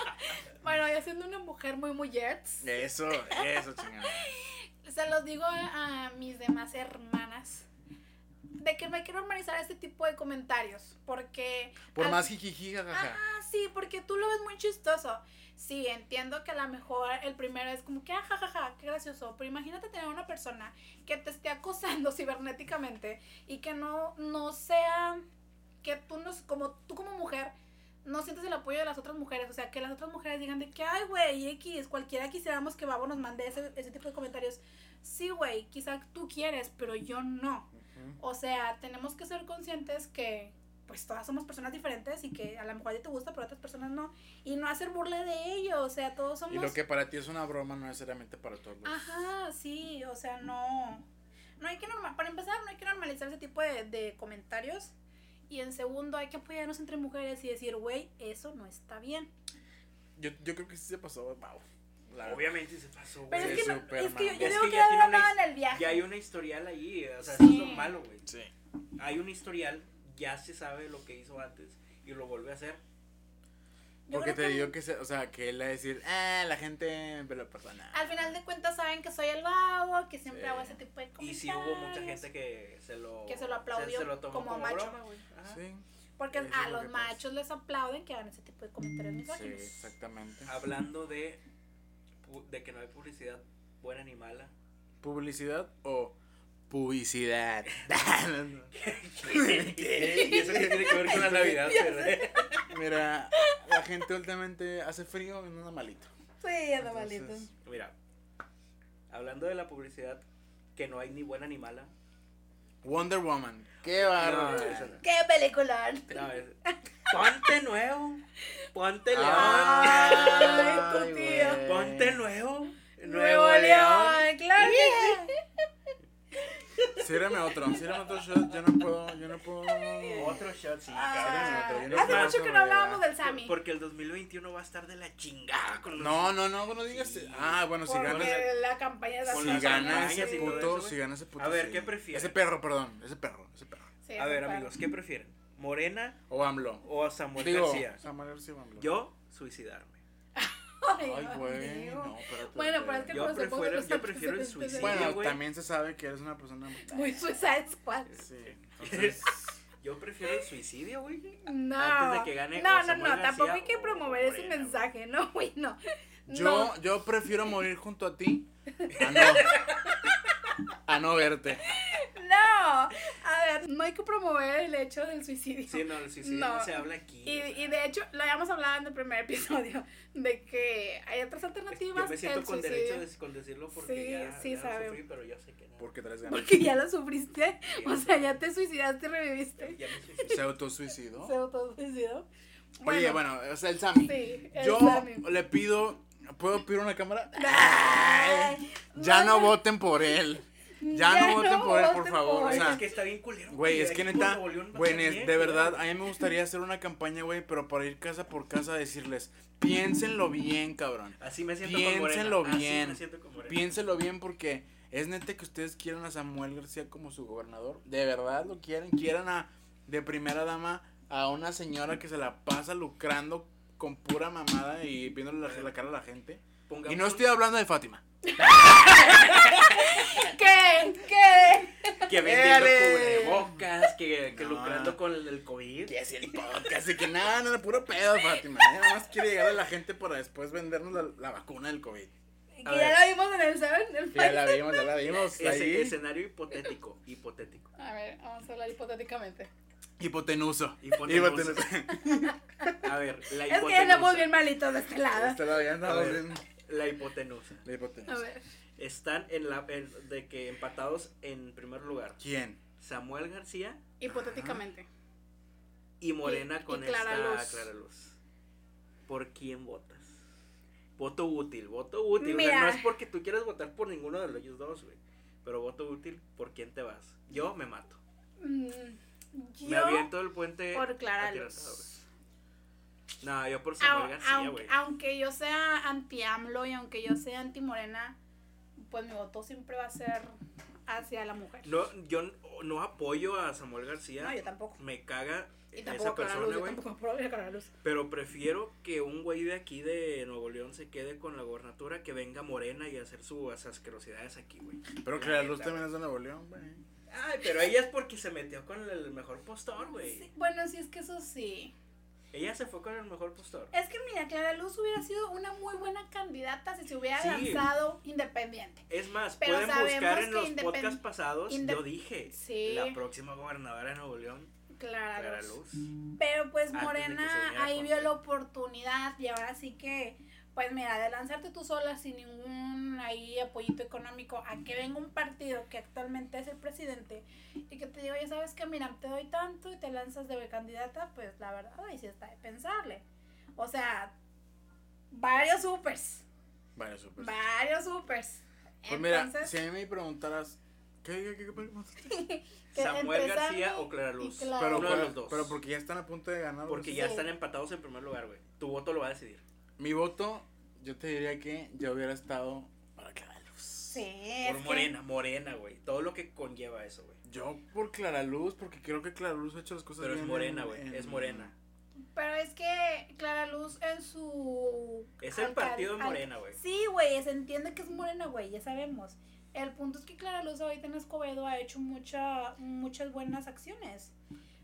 Bueno, yo siendo una mujer muy muy yerts, Eso, eso, chingada. se los digo a, mis demás hermanas de que hay que normalizar este tipo de comentarios, porque Por al- más jijiji. Ah, sí, porque tú lo ves muy chistoso. Sí, entiendo que a lo mejor el primero es como que, ah, jajaja, qué gracioso. Pero imagínate tener una persona que te esté acosando cibernéticamente y que no, no sea, que tú no, como tú como mujer, no sientes el apoyo de las otras mujeres. O sea, que las otras mujeres digan de que, ay, güey, X, cualquiera quisiéramos que Babo nos mande ese, ese tipo de comentarios. Sí, güey, quizá tú quieres, pero yo no. O sea, tenemos que ser conscientes que pues todas somos personas diferentes y que a lo mejor a ti te gusta, pero a otras personas no. Y no hacer burla de ello, o sea, todos somos... Y lo que para ti es una broma no necesariamente para todos. Ajá, sí, o sea, no... No hay que normal, para empezar, no hay que normalizar ese tipo de, de comentarios. Y en segundo, hay que apoyarnos entre mujeres y decir, güey, eso no está bien. Yo, yo creo que sí se pasó, wow. La. Obviamente se pasó, Pero güey. es que, no- es que yo, yo Es digo que que ya ya tiene una en el viaje. Ya hay una historial ahí, o sea, Sí. eso es lo malo, güey. Sí. Hay un historial, ya se sabe lo que hizo antes y lo vuelve a hacer. Yo Porque te que- digo que, se- o sea, que él va a decir, ah, la gente me lo perdona. Al final de cuentas saben que soy el vago, que siempre Sí. hago ese tipo de Y comentarios. sí hubo mucha gente que se lo, Que se lo aplaudió tomó como macho. broma, güey. Ajá. Sí, Porque a lo los que pasa. machos les aplauden que hagan ese tipo de comentarios sí, exactamente. Hablando de, de que no hay publicidad buena ni mala. ¿Publicidad o publicidad? y eso que tiene que ver con la Navidad. Mira, la gente últimamente hace frío y no anda malito. Sí, anda Entonces, malito. Mira, hablando de la publicidad que no hay ni buena ni mala. Wonder Woman. Qué bárbaro. No. ¡Qué película! No, es- ponte nuevo. Ponte león. Ay, tu tío. Ponte nuevo. Nuevo León, claro que sí. Sírame otro, sírame otro shot. Yo no puedo, yo no puedo. Otro shot, sí. Ah, otro, yo no hace puedo mucho que no hablábamos del Sammy. Porque el 2021 va a estar de la chingada con los. No, no, no, no digas. Sí. Ah, bueno, si Porque ganas. la campaña de Si las gana ese puto, eso, si gana ese puto. A ver, sí. ¿qué prefieres? Ese perro, perdón, ese perro, ese perro. Sí, A ver, amigos, ¿qué prefieren? ¿Morena O AMLO. o a Samuel Digo, García? Samuel García o AMLO. Yo, suicidarme. Ay, Ay, güey, no, espérate. Bueno, pero es que Yo prefiero- yo prefiero el suicidio. Bueno, güey. también se sabe que eres una persona. Muy Suicide Squad. Sí, entonces. Yo prefiero el suicidio, güey. No. Antes de que gane no, o no, no, García tampoco hay que o promover ese Morena, mensaje, no, güey, no. Yo, No, yo prefiero morir junto a ti a no, a no verte. no. A ver, no hay que promover el hecho del suicidio. Sí, no, el suicidio no, No. se habla aquí. Y, o sea. y de hecho, lo habíamos hablado en el primer episodio, de que hay otras alternativas. Yo me siento el con suicidio. derecho de con decirlo porque Sí, ya, sí ya sabe. lo sufrí, pero yo sé que no. Porque traes ganas. Porque ya lo sufriste. O sea, ya te suicidaste y reviviste. Ya me suicidé. ¿Se autosuicidó? Se autosuicidó. Oye, bueno, o sea, el Sammy. Sí, el yo Sammy. le pido. ¿Puedo pedir una cámara? Ay, Ya no bueno, voten por él. Ya, no voten por él, por favor. por O sea, es que está bien culero. Güey, es que neta, güey, bien, de verdad, a mí me gustaría hacer una campaña, güey, pero para ir casa por casa a decirles, piénsenlo bien, cabrón. Así me siento con. Piénsenlo Así bien. me siento con. Piénsenlo bien porque es neta que ustedes quieran a Samuel García como su gobernador. De verdad lo quieren. Quieran a, de primera dama, a una señora que se la pasa lucrando con pura mamada y viéndole la, la cara a la gente. Pongamos Y no estoy hablando de Fátima. ¿Qué? ¿Qué? Que vendiendo cubrebocas, que, que No. lucrando con el, el COVID. Que es el podcast y que nada, nada, puro pedo, Fátima. Ella nada más quiere llegar a la gente para después vendernos la, la vacuna del COVID. Que ya ver. la vimos en el Seven, el Ya la vimos, ya la vimos. Ese Ahí. escenario hipotético, hipotético. A ver, vamos a hablar hipotéticamente. Hipotenuso. Hipotenuso. A ver, la Es que ya hipotenusa. bien malitos de este lado. Este lado ya A andamos ver. bien. La hipotenusa. La A hipotenusa. ver. Están en la en- de que empatados en primer lugar. ¿Quién? Samuel García Hipotéticamente. y Morena Y- con y Clara esta Luz. Clara Luz. ¿Por quién votas? Voto útil, voto útil. O sea, Mira. no es porque tú quieras votar por ninguno de ellos dos, güey. Pero voto útil, ¿por quién te vas? Yo me mato. Mm, Me Yo, aviento el puente. por Clara Luz. No, yo por Samuel García, aunque, güey. aunque yo sea anti-AMLO y aunque yo sea anti-Morena, pues mi voto siempre va a ser hacia la mujer. No, yo no apoyo a Samuel García. No, yo tampoco. Me caga Y esa persona, güey. Pero prefiero que un güey de aquí de Nuevo León se quede con la gobernatura que venga Morena y hacer sus asquerosidades aquí, güey. Pero La Clara Luz también es de Nuevo León, güey. Ay, pero ella es porque se metió con el mejor postor, güey. Sí, bueno, sí es que eso sí. Ella se fue con el mejor postor. Es que mira, Clara Luz hubiera sido una muy buena candidata si se hubiera Sí. lanzado independiente. Es más, Pero pueden buscar en los podcasts pasados, yo dije, Sí. la próxima gobernadora de Nuevo León, Clara, Clara Luz. Luz. Pero pues Morena ahí vio la oportunidad y ahora sí que, pues mira, de lanzarte tú sola sin ningún ahí apoyito económico a que venga un partido que actualmente es el presidente y que te diga, ya sabes que mira, te doy tanto y te lanzas de candidata, pues la verdad ahí sí está de pensarle. O sea, varios supers, Vale, súper. varios supers. Pues mira, si a mí me preguntaras. ¿Qué, qué, qué, qué Samuel García o Clara Luz. Clara Pero, uno de los dos. pero porque ya están a punto de ganar. Porque ya Sí. están empatados en primer lugar, güey. Tu voto lo va a decidir. Mi voto, yo te diría que yo hubiera estado para Clara Luz. Sí, Por que- Morena, Morena, güey. Todo lo que conlleva eso, güey. Yo por Clara Luz, porque creo que Clara Luz ha hecho las cosas Pero es morena, en- güey, en- es morena. Pero es que Clara Luz en su. Es el alcal- partido de Morena, güey. Sí, güey, se entiende que es morena, güey, ya sabemos. El punto es que Clara Luz ahorita en Escobedo ha hecho mucha, muchas buenas acciones.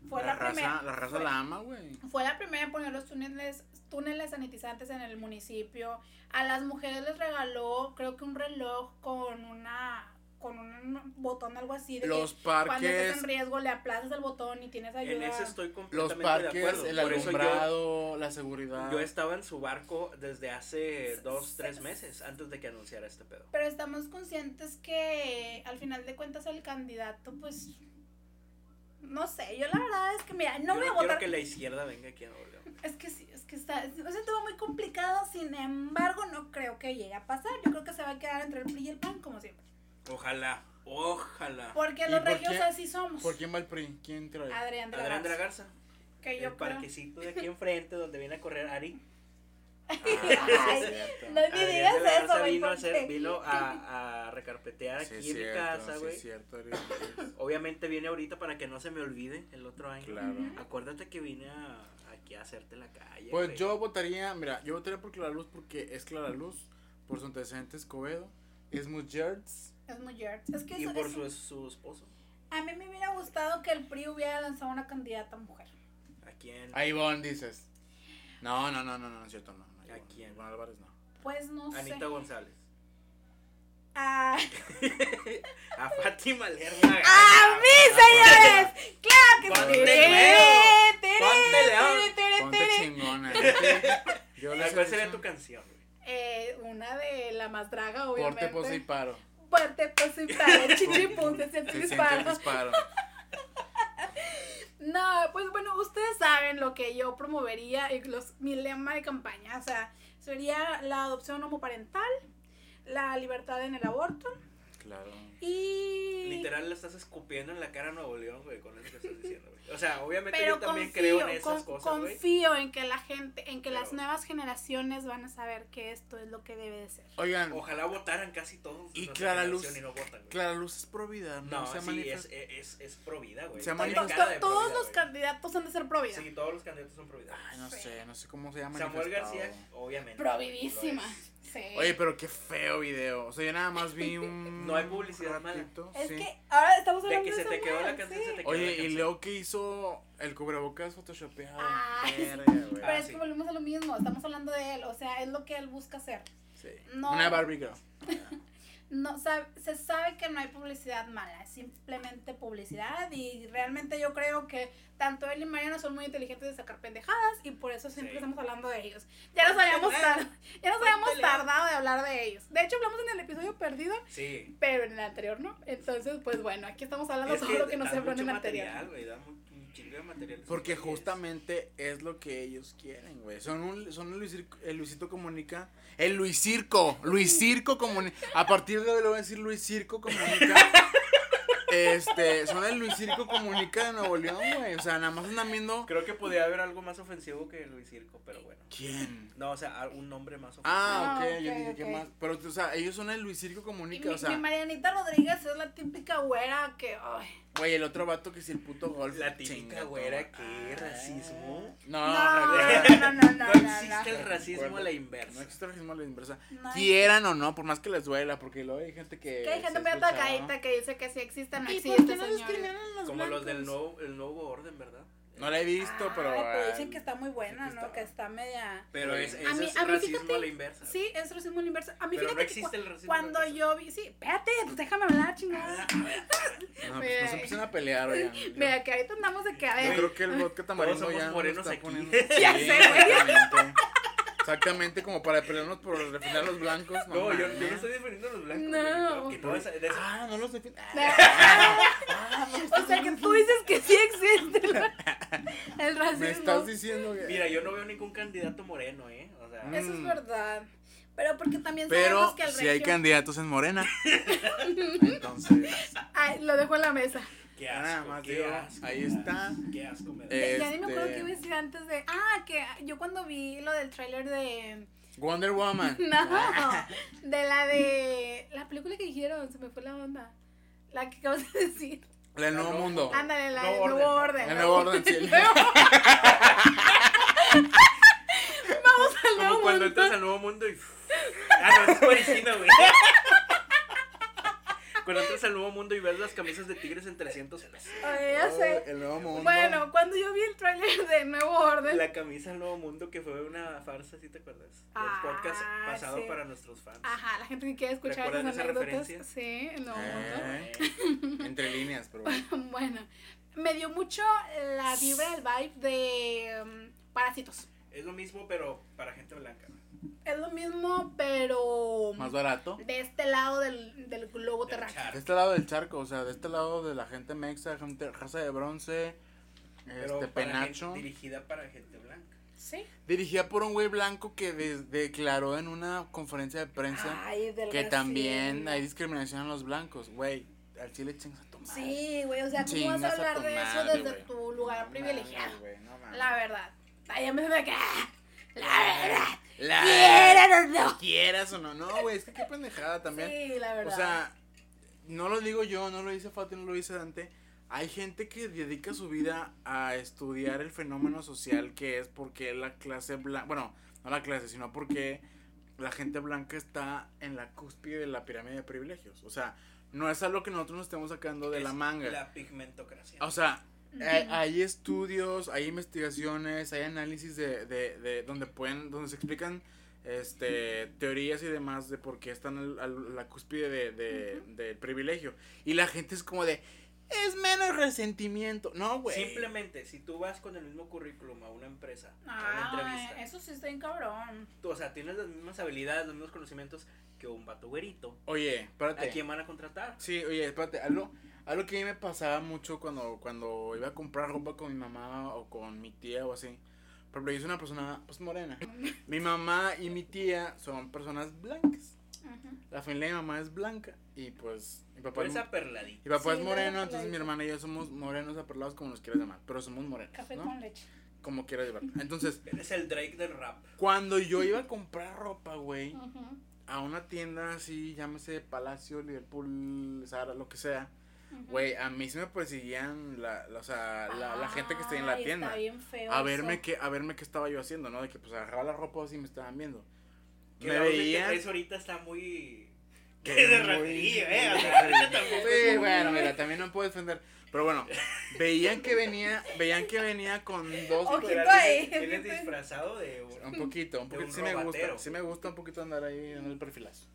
Fue la, la, raza, primera. la raza fue- la ama, güey. Fue la primera en poner los túneles, túneles sanitizantes en el municipio. A las mujeres les regaló, creo que un reloj con una con un botón algo así de Los que cuando estás parques, en riesgo le aplazas el botón y tienes ayuda. En eso estoy los completamente de parques, acuerdo. el Por yo, alumbrado, la seguridad. yo estaba en su barco desde hace S- dos, tres meses antes de que anunciara este pedo. Pero estamos conscientes que al final de cuentas el candidato, pues, no sé, yo la verdad es que, mira, no yo voy a no votar. quiero que la izquierda venga aquí a Nuevo León. Es que sí, es que está, es un tema muy complicado, sin embargo, no creo que llegue a pasar. Yo creo que se va a quedar entre el PRI y el PAN, como siempre. Ojalá, ojalá. Porque ¿Y los regios así somos. ¿Por quién va el PRI? ¿Quién trae? Adrián de la Adrián de la Garza. Que yo el creo. parquecito de aquí enfrente donde viene a correr Ari. Ah, Ay, sí, es cierto. no Adrián digas de la eso, güey, vino, a, hacer, vino a, a recarpetear Sí, aquí en mi casa, sí, güey. es cierto, Ariel. Obviamente viene ahorita para que no se me olvide el otro año. Claro. Acuérdate que vine a, aquí a hacerte la calle. Pues güey. yo votaría, mira, yo votaría por Clara Luz porque es Clara Luz, por su antecedente Escobedo, es Mujerts. Es muy. Es que Y eso- por su, su esposo. a mí me hubiera gustado que el PRI hubiera lanzado una candidata mujer. ¿A quién? A Ivonne dices. No, no, no, no, no, es cierto, no. no, ¿A quién? Ivonne Álvarez no. Pues no Anita sé. González. Ah, A Fátima Lerma. ¡A mí, señores! ¡Claro que Ponte sí! Tere, Ponte león. tere, tere, Ponte tere. chingona. Yo ¿Cuál sería tu canción, güey? Eh, una de la más draga, obviamente. Porte, pose y paro. Porte, pose y paro. Chichipum, se siente siente el disparo. disparo. No, pues bueno, ustedes saben lo que yo promovería y los, mi lema de campaña. O sea, sería la adopción homoparental, la libertad en el aborto Claro. y... Literal le estás escupiendo en la cara a Nuevo León, güey, con eso que estás diciendo, güey. O sea, obviamente Pero yo también confío, creo en esas con- cosas, güey. confío en que la gente, en que las nuevas generaciones van a saber que esto es lo que debe de ser. Oigan, Ojalá votaran casi todos. Y Clara Luz- Y no votan, güey. Clara Luz es pro vida, ¿no? No, se sí, es, manifiesta. es, es pro vida, güey. Se Todos vida, los güey. candidatos han de ser pro vida. Sí, todos los candidatos son pro vida. Ay, no Sí. sé, no sé cómo se llama. Samuel García, obviamente. Providísima. Sí. Oye, pero qué feo video. O sea, yo nada más vi un. No hay publicidad mala. ratito, es sí. que ahora estamos De hablando que de se te quedó la canción, sí. se te quedó Oye, y luego que hizo el cubrebocas photoshopeado. Ay, güey. Pero Ah, es sí. que volvemos a lo mismo, estamos hablando de él, o sea, es lo que él busca hacer. Sí. No. Una Barbie Girl. No, sab- se sabe que no hay publicidad mala, es simplemente publicidad y realmente yo creo que tanto él y Mariana son muy inteligentes de sacar pendejadas y por eso siempre Sí. estamos hablando de ellos. Ya nos habíamos, león. tar- ya nos habíamos tardado de hablar de ellos. De hecho, hablamos en el episodio perdido, Sí. pero en el anterior no. Entonces, pues bueno, aquí estamos hablando Es lo que no da se habló en el anterior. da chingo de material. Porque justamente es lo que ellos quieren, güey. Son, un, son el Luisito Comunica. El Luis Circo. Luis Circo Comunica. A partir de hoy le voy a decir Luis Circo Comunica. Este, son el Luis Circo Comunica de Nuevo León, güey. O sea, nada más andan viendo. Creo que podía haber algo más ofensivo que Luis Circo, pero bueno. ¿Quién? No, o sea, un nombre más ofensivo. Ah, Ah, ok, yo ok, dije, ¿qué ok. más? Pero, o sea, ellos son el Luis Circo Y Comunica, mi, o sea, mi Marianita Rodríguez es la típica güera que, ay, güey, el otro vato que si el puto golf. La típica güera. ¿qué? ¿Racismo? No, no, güey. no, no, no, no, No no, existe no. el racismo a la No inversa. existe el racismo a la inversa. No Quieran o no, por más que les duela, porque luego hay gente que. Que hay gente muy atacadita que dice que sí existe, no ¿Y existe, por qué no señores. discriminan a los Como los del blancos? nuevo, el nuevo orden, ¿verdad? No la he visto, pero. Ay, pero ah, dicen que está muy buena, que ¿no? está- Que está media... Pero es, A ese mí- es a mí racismo fíjate- a la inversa. Sí, es racismo al inverso. A mí Pero no fíjate que existe cu- el racismo a la cuando inversa. yo vi... Sí, espérate, pues déjame hablar, chingada. No, pues no Mira. se empiecen a pelear, oigan. Yo- Mira, que ahorita andamos de que, a Yo ver... creo que el vodka tamarindo somos ya nos morenos está aquí. poniendo. Ya sé, güey. Exactamente. Como para pelearnos por defender a los blancos. No, yo, yo no estoy defendiendo a los blancos. No. güey, no, esa- de esa- Ah, no los defiendo. o sea, que tú dices que sí existe el, el racismo. Me estás diciendo que. Mira, yo no veo ningún candidato moreno, ¿eh? O sea, Eso es Mm. verdad. Pero porque también Pero sabemos que el si hay candidatos en Morena. Entonces. Ay, lo dejo en la mesa. Nada más qué ahí está. Qué asco me da. Este... Ya ni me acuerdo este que iba a decir antes de. Ah, que yo cuando vi lo del tráiler de. Wonder Woman. no, de la de. La película que dijeron, se me fue la onda. La que acabas de decir. La del Nuevo Mundo. Ándale, la del Nuevo Orden. El Nuevo Orden, sí. Vamos al Nuevo Mundo. Como cuando entras al Nuevo Mundo y. Ah, no, es buenísimo, güey. Cuando entras al nuevo mundo y ves las camisas de tigres en 300 pesos. Oye, ya sé. El nuevo mundo. Bueno, cuando yo vi el tráiler de Nuevo Orden. La camisa del nuevo mundo que fue una farsa, ¿sí te acuerdas? Ah, el podcast pasado para nuestros fans. Ajá, la gente que quiere escuchar esas esa anécdotas. Sí, el nuevo eh, mundo. Entre líneas, pero bueno. bueno, me dio mucho la vibra, el vibe de um, Parásitos. Es lo mismo, pero para gente blanca. ¿no? Es lo mismo, pero Más barato. de este lado del, del globo Del terráqueo. charco. De este lado del charco, o sea, de este lado de la gente mexa, gente raza de bronce, Pero este penacho. gente- dirigida para gente blanca. Sí. Dirigida por un güey blanco que de- declaró en una conferencia de prensa Ay, que también hay discriminación a los blancos. Güey, al chile chingas a tu madre. Sí, güey, o sea, ¿cómo Chingas vas a hablar de eso madre, desde güey. tu lugar No privilegiado? mames, güey, no. La verdad. Ay, me queda. La verdad. La- Quieran o no. Quieras o no. No, güey, es que qué pendejada también. Sí, la verdad. O sea, no lo digo yo, no lo dice Fati, no lo dice Dante. Hay gente que dedica su vida a estudiar el fenómeno social que es porque la clase blanca, bueno, no la clase, sino porque la gente blanca está en la cúspide de la pirámide de privilegios. O sea, no es algo que nosotros nos estemos sacando de Es la manga. La pigmentocracia. O sea, hay, hay estudios, hay investigaciones, hay análisis de, de, de donde pueden, donde se explican este teorías y demás de por qué están al- al- a la cúspide de, de- del privilegio. Y la gente es como de, es menos resentimiento. No, güey. Simplemente, si tú vas con el mismo currículum a una empresa, a una entrevista, eso sí está bien cabrón. tú, o sea, tienes las mismas habilidades, los mismos conocimientos que un vato güerito. Oye, espérate. ¿A quién van a contratar? Sí, oye, espérate, algo, algo que a mí me pasaba mucho cuando, cuando iba a comprar ropa con mi mamá o con mi tía o así. Por ejemplo, yo soy una persona, pues, morena. Mi mamá y mi tía son personas blancas. Ujú. La familia de mi mamá es blanca y pues mi papá, es, eres aperladito. mi papá Sí, es moreno, entonces mi hermana y yo somos morenos aperlados como nos quieras llamar, pero somos morenos, Café ¿no? con leche. Como quieras llevarlo. Entonces, Eres el Drake del rap. cuando yo iba a comprar ropa, güey, a una tienda así, llámese Palacio, Liverpool, Zara, lo que sea, Güey, a mí se me perseguían la, la- o sea, la, la gente que está en la Ay, tienda. Está bien feo. A verme eso. qué, a verme qué estaba yo haciendo, ¿no? De que pues agarraba la ropa así y me estaban viendo. Que Me que veían. traes ahorita está muy. Que de muy- ratería, eh. O sea, Sí, bueno, mira, también no puedo defender. Pero bueno, veían que venía, veían que venía con dos vienes disfrazado de un- un poquito, un poquito un sí me robatero. gusta, sí me gusta un poquito andar ahí en el perfilazo.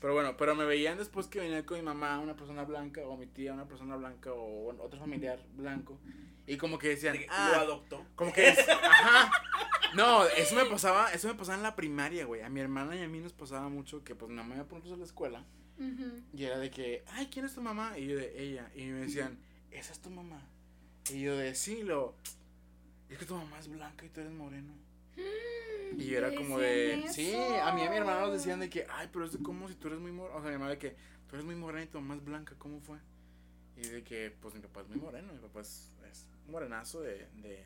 Pero bueno, pero me veían después que venía con mi mamá, una persona blanca, o mi tía, una persona blanca, o otro familiar blanco. Y como que decían, ah, lo adoptó. Como que es, ajá. No, eso me pasaba, eso me pasaba en la primaria, güey. A mi hermana y a mí nos pasaba mucho que pues mi mamá iba por nosotros a la escuela y era de que, ay, ¿quién es tu mamá? Y yo de ella. Y me decían, ¿esa es tu mamá? Y yo de, sí, lo, es que tu mamá es blanca y tú eres moreno. Y era ¿Te como de, sí, a mí y a mi hermana nos decían de que, ay, pero es como si tú eres muy moreno. O sea, mi mamá de que, tú eres muy morena y tu mamá es blanca, ¿cómo fue? Y de que, pues mi papá es muy moreno, mi papá es, es morenazo de, de,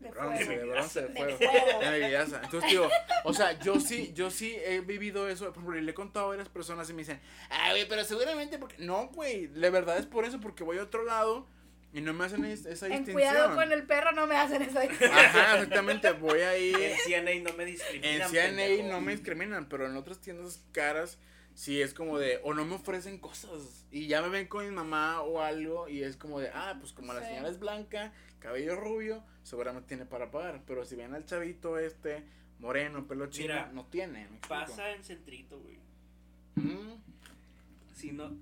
De bronce, de bronce, de fuego. De. Entonces digo, o sea, yo sí, yo sí he vivido eso, por ejemplo, y le he contado a varias personas y me dicen, ay, güey, pero seguramente porque, no, güey, la verdad es por eso, porque voy a otro lado y no me hacen es- esa En distinción. cuidado con el perro no me hacen eso. Ajá, exactamente, voy ahí, En CNA no me discriminan. en CNA pendejo. no me discriminan, pero en otras tiendas caras sí es como de, o no me ofrecen cosas, y ya me ven con mi mamá o algo, y es como de, ah, pues como la señora es blanca, cabello rubio, seguramente tiene para pagar, pero si ven al chavito este, moreno, pelo chino, Mira, no tiene. Pasa en centrito, güey. Mm, Si no.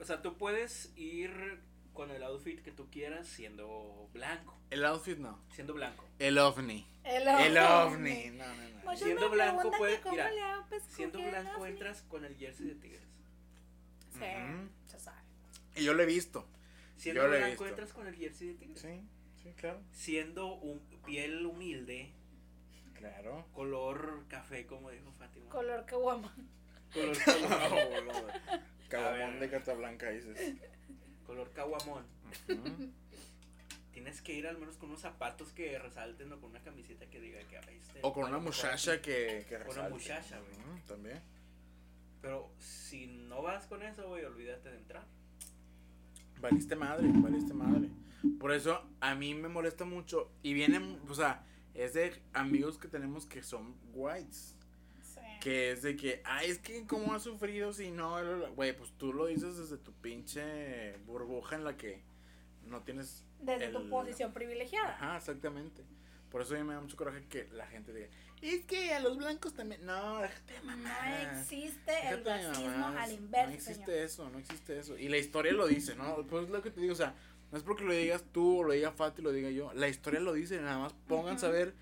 O sea, tú puedes ir con el outfit que tú quieras siendo blanco. el outfit no, Siendo blanco. el ovni, El el ovni, no, no, no. Muchos Siendo blanco, preguntan puede- que cómo mira, Siendo blanco entras con el jersey de tigres. Sí, se sabe. Y yo lo he visto, Siendo Yo blanco visto. entras con el jersey de tigres. sí, sí, claro, Siendo un piel humilde, claro. color café, como dijo Fátima. Color que guama. color, Cabamón de carta blanca dices. Color caguamón. Tienes que ir al menos con unos zapatos que resalten o con una camiseta que diga que "Ay, este O con una muchacha aquí". que, que Con una resalte. muchacha, güey. También. Pero si no vas con eso, güey, olvídate de entrar. Valiste madre, valiste madre. Por eso a mí me molesta mucho. Y vienen, o sea, es de amigos que tenemos que son whites. Que es de que, ay, es que cómo has sufrido si no, güey, pues tú lo dices desde tu pinche burbuja en la que no tienes Desde tu el- posición privilegiada. Ajá, exactamente. Por eso a mí me da mucho coraje que la gente diga, es que a los blancos también. No, déjate de No existe el Déjate de racismo al inverso, No existe señor. eso, no existe eso. Y la historia lo dice, ¿no? Pues es lo que te digo, o sea, no es porque lo digas tú o lo diga Fati, lo diga yo. La historia lo dice, nada más pónganse a Ujú. ver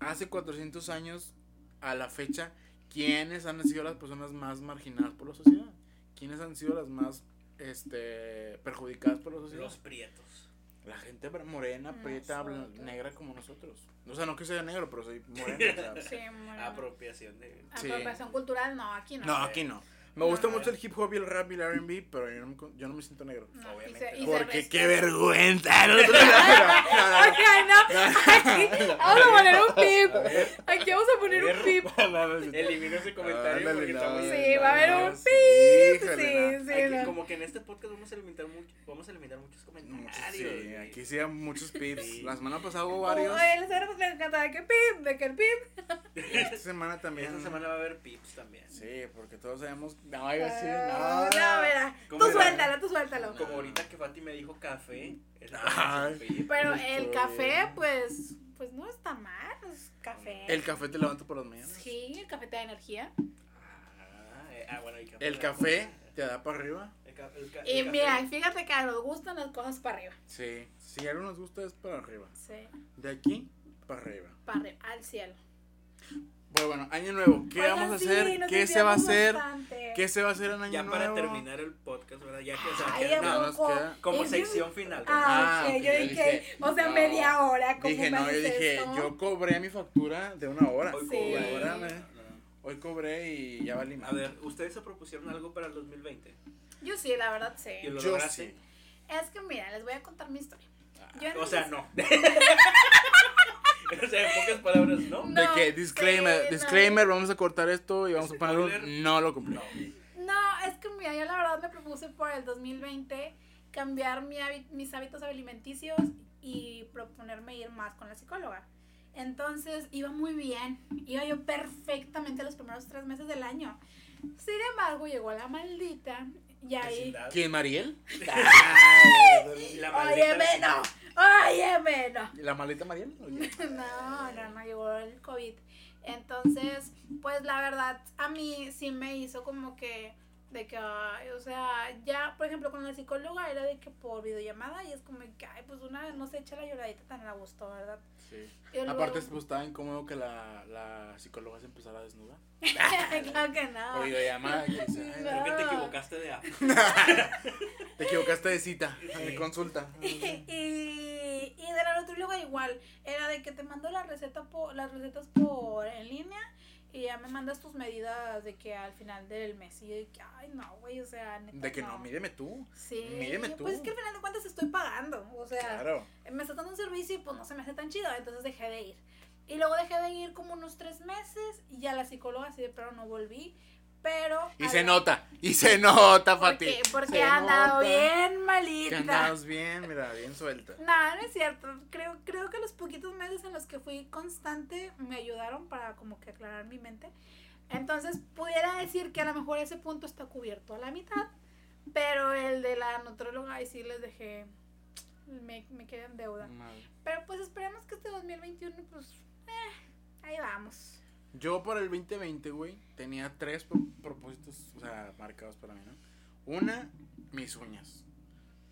hace 400 años a la fecha quiénes han sido las personas más marginadas por la sociedad. Quiénes han sido las más este perjudicadas por la sociedad. Los prietos. La gente morena, prieta, blan- Nosotros. negra como nosotros. O sea, no que sea negro, pero soy morena. Sí, bueno. Apropiación de. Sí. Apropiación cultural, no, aquí no. No, aquí no. Me gusta mucho el hip hop y el rap y el RB, pero yo no, me, yo no me siento negro. No, y Obviamente se- y se Porque respeta. qué vergüenza. No, no, no, no, no. Ay, no. Aquí vamos a poner un pip. Aquí vamos a poner un pip. Elimino ese comentario porque está muy. Sí, va a haber un sí, pip. Sí, sí, Aquí, no. Como que en este podcast vamos a eliminar, mucho, vamos a eliminar muchos comentarios. Sí, aquí sí hay muchos pips. Sí. La semana pasada hubo varios. Ay, les era- les encantaba que pip, de que el pip. Esta semana también. Esta semana va a haber pips también. Sí, porque todos sabemos. No, iba a decir, Ah, no. No, mira, ¿Cómo tú era? suéltalo, tú suéltalo. Como ahorita que Fati me dijo café. es pip. Pero el café, pues, pues no está mal, es café. El café te levanta por las mañanas. Sí, el café te da energía. Ah, eh, ah, bueno, el café. El café te da para arriba. El ca- el ca- Y mira, fíjate que nos gustan las cosas para arriba. Sí. Si algo nos gusta es para arriba. Sí, De aquí para arriba. para arriba, al cielo. Pues bueno, año nuevo. ¿Qué Oigan, vamos a sí, hacer? nos ¿Qué se va a hacer? bastante. ¿Qué se va a hacer en año Ya nuevo? para terminar el podcast, ¿verdad? Ya que, o sea, Ay, que- ¿a no, no, nos queda como Y- sección final. Ah, Ah, ok, ok, yo yo dije, o sea, no. media hora. ¿cómo Dije, no, yo dije, esto? yo cobré mi factura de una hora. Hoy Sí. cobré. No. Hoy cobré y ya valí A ver, ¿ustedes se propusieron algo para el 2020? Yo sí, la verdad, sí. ¿Y lo Yo lograste? sí. Es que mira, les voy a contar mi historia. Yo en O sea, no. o sea, en pocas palabras, ¿no? No. De que, disclaimer, sí, no. disclaimer, vamos a cortar esto y vamos a poner un no lo cumplí. No, es que mira, yo la verdad me propuse por el 2020 cambiar mi hábit- mis hábitos alimenticios y proponerme ir más con la psicóloga. Entonces iba muy bien, iba yo perfectamente los primeros tres meses del año. Sin embargo, llegó la maldita y ahí... Vecindad. ¿Quién, Mariel? La Óyeme, no, óyeme, no. ¿La maldita Mariel? No, no, no llegó el COVID. Entonces, pues la verdad, a mí sí me hizo como que, de que, ay, o sea, ya, por ejemplo, con la psicóloga era de que por videollamada y es como que, ay, pues una no se echa la lloradita tan a gusto, ¿verdad? Sí. Luego- Aparte, pues estaba incómodo que la, la psicóloga se empezara a desnudar. claro que no. O videollamada. que dice, "Ay, Creo que te equivocaste de app. Te equivocaste de cita, de consulta. y, y de la nutrióloga igual, era de que te mando la receta por, las recetas por en línea y ya me mandas tus medidas de que al final del mes. Y yo de que, ay, no, güey, o sea, neta, De que no, mídeme tú. Sí, Mídeme tú. pues es que al final de cuentas estoy pagando, o sea, Claro. me estás dando un servicio y pues no se me hace tan chido, entonces dejé de ir. Y luego dejé de ir como unos tres meses y ya la psicóloga así de pero no volví, pero... Y se nota, y se nota, Fati. Porque, porque Se he andado nota bien Que malita. andabas bien, mira, bien suelta. No, no es cierto. Creo, creo que los poquitos meses en los que fui constante me ayudaron para como que aclarar mi mente. Entonces pudiera decir que a lo mejor ese punto está cubierto a la mitad, pero el de la nutróloga ahí sí les dejé, me, me quedé en deuda. Madre. Pero pues esperemos que este 2021 pues, eh, ahí vamos. Yo para el 2020, güey, tenía tres pro- propósitos, o sea, marcados para mí, ¿no? Una, mis uñas.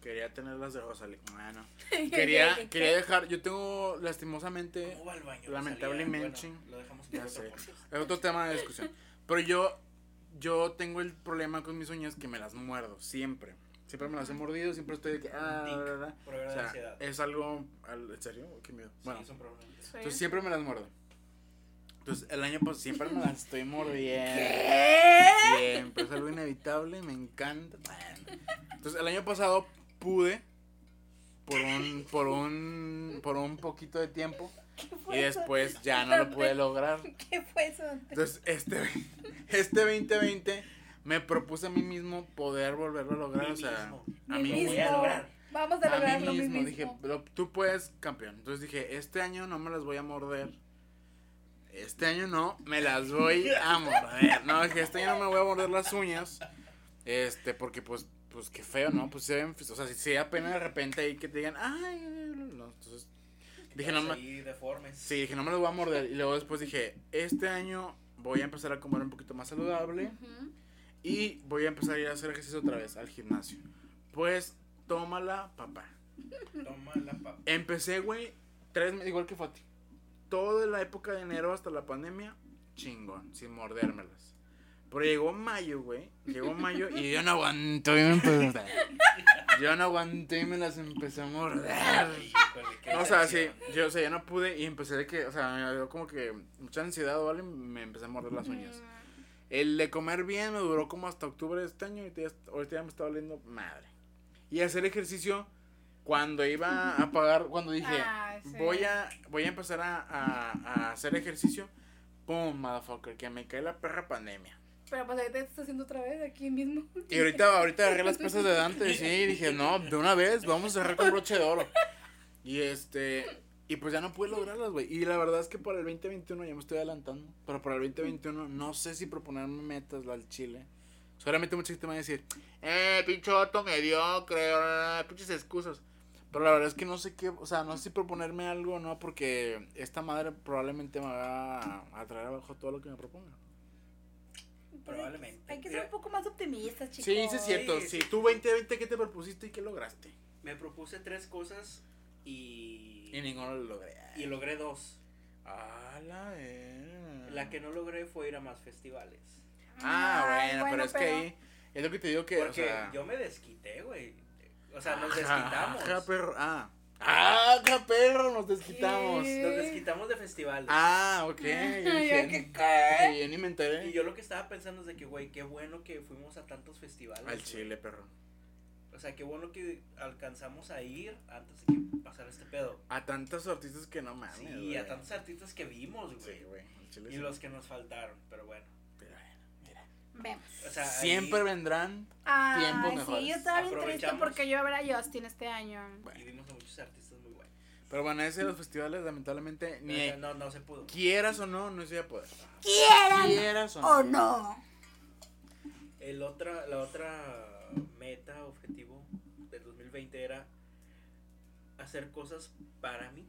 Quería tenerlas de Rosalía. Ah, no. Quería, quería dejar, yo tengo lastimosamente, ¿Cómo va al baño? Lamentablemente. Bueno, lo dejamos Ya otro sé. es otro tema de discusión. Pero yo, yo tengo el problema con mis uñas que me las muerdo, siempre. Siempre me las he mordido, siempre estoy de que, ah, la, la. Problema O de sea, ansiedad. es algo, al- ¿en serio? Qué miedo. Sí, Bueno, es un problema. Sí. entonces siempre me las muerdo. Entonces el año pasado siempre me las estoy mordiendo. ¿Qué? Siempre es algo inevitable, me encanta. Entonces el año pasado pude por un por un por un poquito de tiempo ¿Qué y eso? después ya no lo pude lograr. ¿Qué fue eso? Entonces este este 2020 me propuse a mí mismo poder volverlo a lograr, Mí o sea, mismo. a mí mismo. Voy a lograr. Vamos a A lograrlo mí mi mismo, mismo. dije, "Pero tú puedes, campeón. Entonces dije, este año no me las voy a morder. Este año no, me las voy a morder. No, dije, este año no me voy a morder las uñas. Este, porque pues pues qué feo, ¿no? Pues se ven, o sea, si se da pena de repente ahí que te digan, ay, no, entonces dije, no me, deformes. sí, dije, no me los voy a morder. Y luego después dije, este año voy a empezar a comer un poquito más saludable Ujú. y voy a empezar a ir a hacer ejercicio otra vez al gimnasio. Pues, tómala, papá. Toma la papa. Empecé, güey, tres meses, igual que Fati. Toda la época de enero hasta la pandemia, chingón, sin mordérmelas. Pero llegó mayo, güey. Llegó mayo y yo no aguanto. y me empecé- Yo no aguanté y me las empecé a morder. No, o sea, sí, yo, o sea, ya no pude y empecé de que, o sea, me dio como que mucha ansiedad, ¿vale? Y me empecé a morder las uñas. El de comer bien me duró como hasta octubre de este año y ahorita ya me está valiendo madre. Y hacer ejercicio cuando iba a pagar, cuando dije, sí. voy a voy a empezar a, a, a hacer ejercicio, pum, motherfucker, que me cae la perra pandemia. Pero pues ahorita estás haciendo otra vez aquí mismo. Y ahorita, ahorita agarré las pesas de Dante, sí, y dije, no, de una vez, vamos a cerrar con broche de oro. Y este, y pues ya no pude lograrlas, güey. Y la verdad es que para el 2021 ya me estoy adelantando. Pero para el 2021 no sé si proponerme metas al chile. Seguramente mucha gente me va a decir, eh, pinche vato mediocre, ah, pinches excusas. Pero la verdad es que no sé qué, o sea, no sé si proponerme algo o no, porque esta madre probablemente me va a traer abajo todo lo que me proponga. Probablemente. Hay que ser Mira. un poco más optimistas, chicos. Sí, sí es cierto. Sí, Sí, sí. tú 2020, ¿qué te propusiste y qué lograste? Me propuse tres cosas y. Y ninguno lo logré. y logré dos. Ah, la verga. La que no logré fue ir a más festivales. Ah, Ay, bueno, pero es que ahí. Es lo que te digo que. Porque o sea, yo me desquité, güey. O sea, nos ajá, desquitamos. ajá, perro. Ah. Ah, perro, nos desquitamos. ¿Qué? Nos desquitamos de festivales. Ah, ok. ¿qué, qué? yo ni me enteré. Y yo lo que estaba pensando es de que, güey, qué bueno que fuimos a tantos festivales. Al güey. chile, perro. O sea, qué bueno que alcanzamos a ir antes de que pasara este pedo. A tantos artistas que no mames. Sí, güey. a tantos artistas que vimos, güey. Sí, güey. chile y sí. los que nos faltaron, pero bueno. Vemos. O sea, Siempre ahí- vendrán. Ay, Tiempos sí, mejores. yo estaba bien triste porque yo iba a ver a Justin este año. y vimos a muchos artistas muy buenos. Pero bueno, ese de los festivales, lamentablemente, ni No, no, no se pudo. quieras o no, no se iba a poder. ¿Quieran Quieras o no. o no? El otra, la otra meta, objetivo del 2020 era hacer cosas para mí.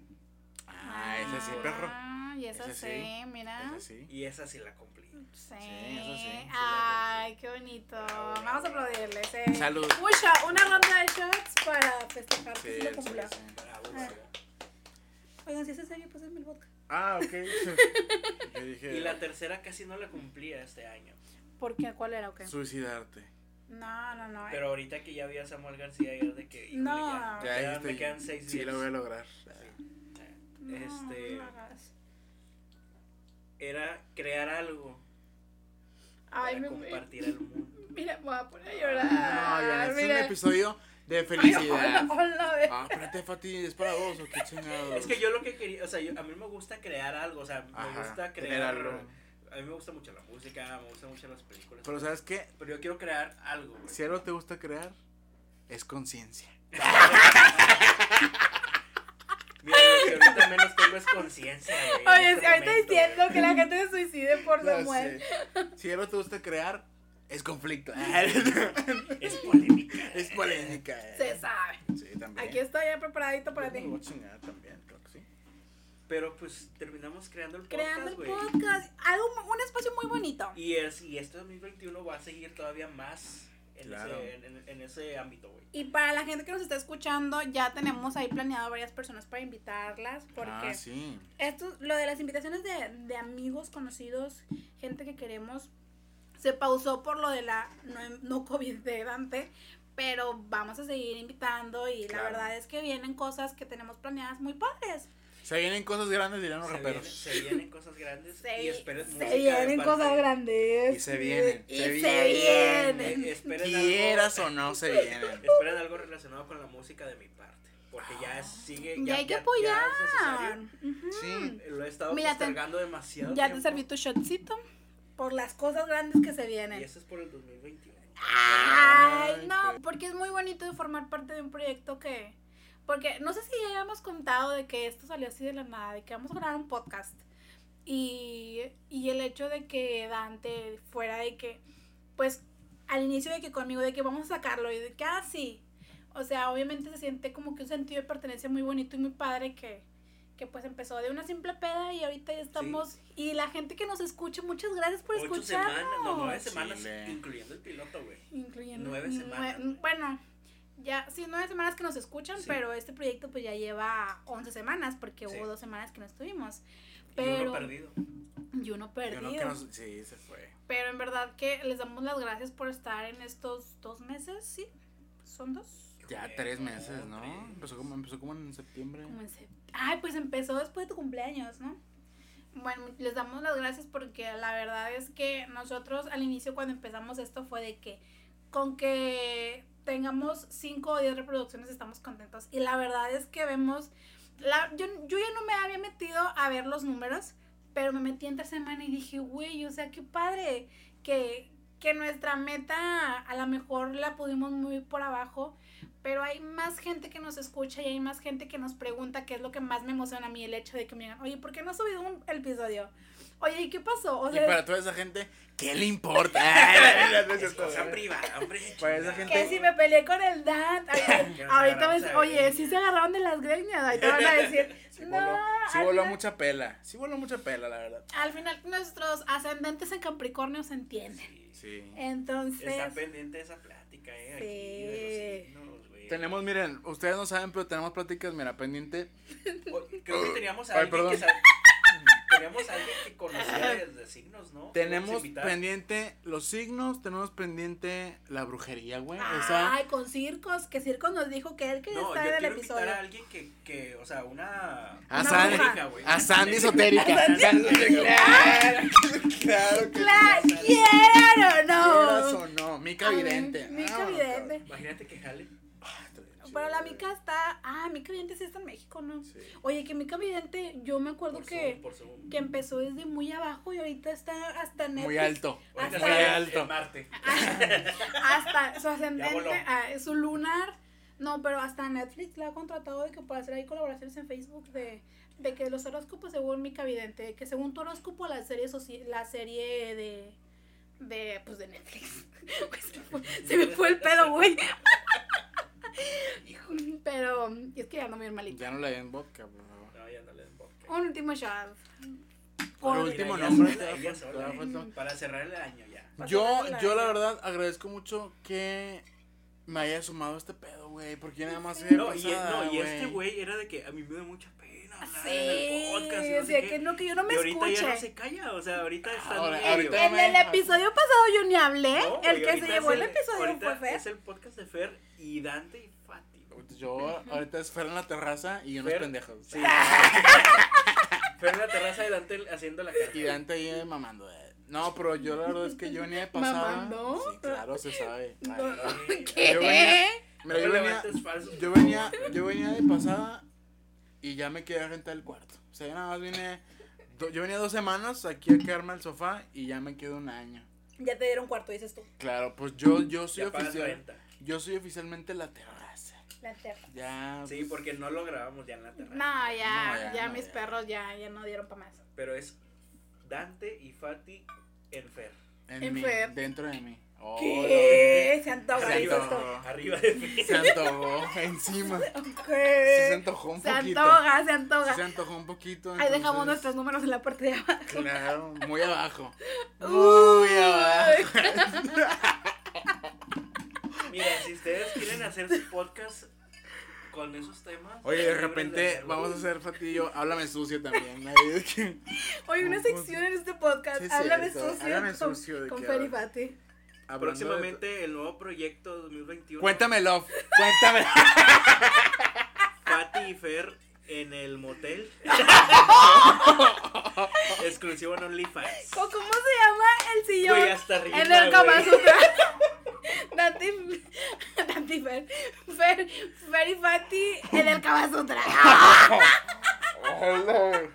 Ah, ese sí, perro. Ah, y esa sí, sí, mira. Sí. Y esa sí la cumplí. Sí. eso sí, sí Ay, qué bonito. Vamos a aplaudirles. Eh. Salud. Una ronda de shots para festejar que Sí, sí lo sí, cumplió. sí. Bravo, Ah. Oigan, si es en serio, pues es mi vodka. Ah, ok. Yo dije. Y la tercera casi no la cumplía este año. ¿Por qué? ¿Cuál era o qué? Suicidarte. No, no, no. Pero ahorita que ya vi a Samuel García, ya de que. híjole, No. ya, me Ya quedan- dijiste, me quedan seis Sí, días. lo voy a lograr. No, este- no lo hagas. Era crear algo Ay, para me compartir al mundo. Mira, me voy a poner a llorar. No, ya, es un episodio de Ay, felicidad. hola, hola, ve. Ah, espérate, Fati, es para dos o qué chingados. Es que yo lo que quería, o sea, yo- a mí me gusta crear algo, o sea, me Ajá, gusta crear algo. A mí me gusta mucho la música, me gustan mucho las películas. Pero ¿sabes qué? Pero yo quiero crear algo, güey. Si algo te gusta crear, es conciencia. Que ahorita menos tengo es conciencia, güey. Oye, este si ahorita momento, diciendo güey. que la gente se suicide por Ya Samuel. sé. Si algo te gusta crear, es conflicto. Es polémica. es polémica. eh. Se sabe. Sí, también. Aquí estoy ya preparadito para ti. lo voy a chingar también, creo que sí. Pero pues terminamos creando el Creando el podcast, güey. podcast. Algo, un espacio muy bonito. Y, es, y este 2021 va a seguir todavía más en, Claro. ese, en, en- en ese ámbito, güey. Y para la gente que nos está escuchando, ya tenemos ahí planeado varias personas para invitarlas. Porque Ah, sí. esto, lo de las invitaciones de, de amigos, conocidos, gente que queremos, se pausó por lo de la no, no COVID de Dante. Pero vamos a seguir invitando y Claro. la verdad es que vienen cosas que tenemos planeadas muy padres. Se vienen cosas grandes, dirán los Se vienen, se vienen cosas grandes Se, y esperen se música de vienen cosas grandes. Y se vienen, Y se se, vienen. vienen. Esperen Quieras algo, o no, se vienen. esperen algo relacionado con la música de mi parte. Porque ya es- sigue. Ya hay que ya- ya apoyar. es necesario. Ujú. Sí. Lo he estado Mira, te- demasiado. Ya te serví tu shotcito por las cosas grandes que se Y vienen. eso es por el 2021. Ay, Ay, no, porque es muy bonito de formar parte de un proyecto que... Porque no sé si ya habíamos contado de que esto salió así de la nada, de que vamos a grabar un podcast. Y, y el hecho de que Dante fuera de que, pues, al inicio de que conmigo, de que vamos a sacarlo, y de que, ah, sí. O sea, obviamente se siente como que un sentido de pertenencia muy bonito y muy padre que, que pues empezó de una simple peda y ahorita ya estamos. Y la gente que nos escucha, muchas gracias por Ocho escucharnos. semanas, no, nueve semanas, Chile. incluyendo el piloto, güey. Incluyendo. Nueve nue- semanas. bueno, ya, sí, nueve semanas que nos escuchan, Sí. pero este proyecto pues ya lleva 11 semanas porque Sí. hubo dos semanas que no estuvimos. Y Pero. uno perdido. Y uno Yo perdido. no que nos- sí, se fue. Pero en verdad que les damos las gracias por estar en estos dos meses, ¿sí? ¿Son dos? Ya tres meses, ¿no? tres. Empezó como, empezó como en septiembre. Como en sep- Ay, pues empezó después de tu cumpleaños, ¿no? Bueno, les damos las gracias porque la verdad es que nosotros al inicio cuando empezamos esto fue de que con que tengamos 5 o 10 reproducciones estamos contentos. Y la verdad es que vemos, la, yo, yo ya no me había metido a ver los números, pero me metí entre semana y dije, güey, o sea, qué padre que, que nuestra meta a lo mejor la pudimos muy por abajo, pero hay más gente que nos escucha y hay más gente que nos pregunta qué es lo que más me emociona a mí, el hecho de que me digan, oye, ¿por qué no has subido un episodio? Oye, ¿y qué pasó? O Y sea, para toda esa gente, ¿qué le importa? Es cosa privada, hombre. Para esa gente- que si me peleé con el Dan, ahorita me, a oye, sí se agarraron de las greñas, ahorita van a decir, Sí no, voló, sí voló final- mucha pela. Sí voló mucha pela, la verdad. Al final nuestros ascendentes en Capricornio se entienden. Sí. Sí. Entonces, Está pendiente de esa plática, eh. Aquí, de Sí. los. Tenemos, miren, ustedes no saben, pero tenemos pláticas, mira, pendiente. Creo que teníamos a Ay, alguien perdón. que Teníamos a alguien que conocía de, de signos, ¿no? Tenemos pendiente los signos, tenemos pendiente la brujería, güey. Esa, ay, con circos, que circos nos dijo que él quería No, yo estar en el quiero invitar episodio. a alguien que, que, o sea, una... a, una Sandy, bruja. güey. a Sandy esotérica. Sandy claro, claro que Claro, sí. ¿quieran o Quieras no? o no, Mica Vidente. Mica Vámonos, Vidente. Imagínate que jale. Pero la Mica está. Ah, Mica Vidente sí está en México, ¿no? Sí. Oye, que Mica Vidente, yo me acuerdo Por que, que empezó desde muy abajo y ahorita está hasta Netflix. Muy alto. Ahorita hasta- Muy alto. Marte. Hasta su ascendente, ah, su lunar. No, pero hasta Netflix la ha contratado de que para hacer ahí colaboraciones en Facebook de, de que los horóscopos según Mica Vidente, de que según tu horóscopo la serie la serie de de pues de Netflix. Pues, se, me fue, se me fue el pedo, güey. Pero es que ya no me bien malita. Ya no le den vodka, por favor. No, ya no le den vodka. Un último shot. Por último ya nombre, ya falta- sola, eh, Para cerrar el año ya. Para Yo, la- yo la verdad agradezco mucho que me haya sumado a este pedo, güey. Porque nada más No, y, no, y este güey era de que a mí me da mucha pena hablar en el Sí, podcast. y no sé decía qué. que no, que yo no me y ahorita escuche. ya no se calla, o sea, ahorita está Ahora- ahorita- En el episodio pasado yo ni hablé. No, el que se llevó es el episodio fue Fer. Es el podcast de Fer y Dante y Fati. Yo ahorita es Fer en la terraza y unos Fer- pendejos. Sí. Fer en la terraza de Dante haciendo la cara. Y Dante ahí eh, mamando. eh. No, pero yo la verdad es que yo venía de pasada. ¿Mamando? Sí, claro, se sabe. Ay, No. ¿Qué? Yo venía- Mira, yo venía, yo venía, yo venía de pasada y ya me quedé a rentar el cuarto. O sea, yo nada más vine, do- yo venía dos semanas aquí a quedarme al sofá y ya me quedo un año. Ya te dieron cuarto, dices tú. Claro, pues yo, yo soy Ya pagas oficial, renta. Yo soy oficialmente la terraza. La terra. Ya. Sí, porque no lo grabamos ya en la terraza. No, ya, No, ya, ya no, mis ya. perros ya, ya no dieron para más. Pero es Dante y Fati en Fer. En En mí, Fer. dentro de mí. Oh, ¿Qué? Se antoja, Se antoja. Arriba de mí. Se antojó encima. Sí, se antojó un Se poquito. antoja, se antoja. se antojó un poquito. Ahí dejamos entonces- nuestros números en la parte de abajo. Claro, muy abajo. Muy Uy. abajo. Ustedes quieren hacer su podcast con esos temas. Oye, de repente vamos a hacer Fatillo, háblame sucio también. Oye, una sección en este podcast. Sí, Háblame cierto. sucio. Háblame con- sucio, ¿de Con Fer y de- Próximamente el nuevo proyecto 2021. Cuéntame, Love. Cuéntame. Fati y Fer en el motel. Exclusivo en OnlyFans. ¿Cómo cómo se llama el sillón? Güey, hasta arriba. en el Kama Dante y Fer. Fer, Fer y Fati en el Kama Sutra. Hola.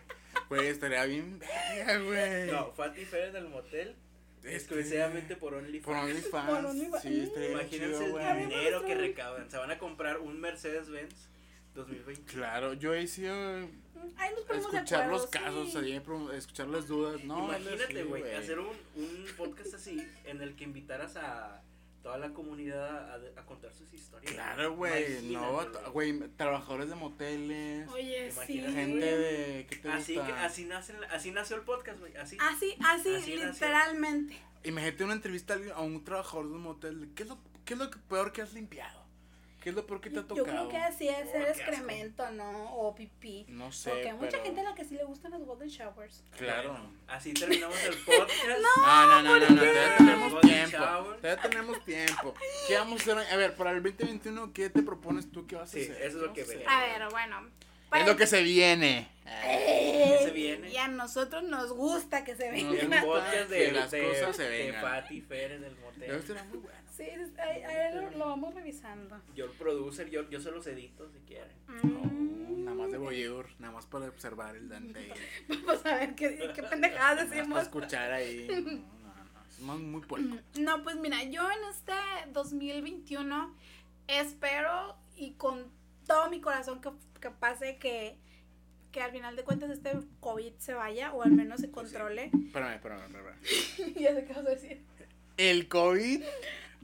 Güey, estaría bien verga, güey. No, Fati y Fer en el motel. Exclusivamente por OnlyFans. Por OnlyFans. Por OnlyFans. Sí, estaría bien Imagínense chido, el dinero que recaudan. Se van a comprar un Mercedes-Benz 2020. Claro, yo hice eh, Ahí nos ponemos de escuchar acuerdo, los casos, sí. ahí, escuchar las dudas. No, Imagínate, güey, hacer un, un podcast así en el que invitaras a toda la comunidad a, a contar sus historias. Claro, güey. No, güey, trabajadores de moteles. Oye, sí. Gente de. ¿Qué te Así, gusta? que, así, nace, así nació el podcast, güey. Así. Así, así, Así nació. literalmente. Imagínate una entrevista a alguien- a un trabajador de un motel. ¿Qué es lo, qué es lo que- peor que has limpiado? ¿Qué es lo peor que te ha Yo tocado? creo que así es Oh, el asco. excremento, ¿no? O pipí. No sé. Porque hay mucha pero- gente a la que sí le gustan los golden showers. Claro. Así terminamos el podcast. No, no, no, no, no, todavía tenemos tiempo. Todavía tenemos tiempo. ¿Qué vamos a hacer? A ver, para el 2021, ¿qué te propones tú? ¿Qué vas a Sí, hacer? eso es lo ¿Qué que vas a ver, bueno. Es para- lo que se viene. Eh, ¿Qué se viene? Y a nosotros nos gusta que se El venga. podcast Que de, las de, cosas se de vengan. Fati Fer en el motel. muy bueno. Sí, es- ahí, ahí lo, lo vamos revisando. Yo el producer, yo, yo se los edito si quieren. Oh, nada más de Mm. voyeur, nada más para observar el Dante. Vamos a ver qué, qué pendejadas Nada más para decimos. escuchar ahí. No, no, no. Muy puerco. No, pues mira, yo en este 2021 espero y con todo mi corazón que, que pase que, que al final de cuentas este COVID se vaya o al menos se Pues sí. controle. Espérame, espérame, espérame. ya sé qué vas a decir. ¿El COVID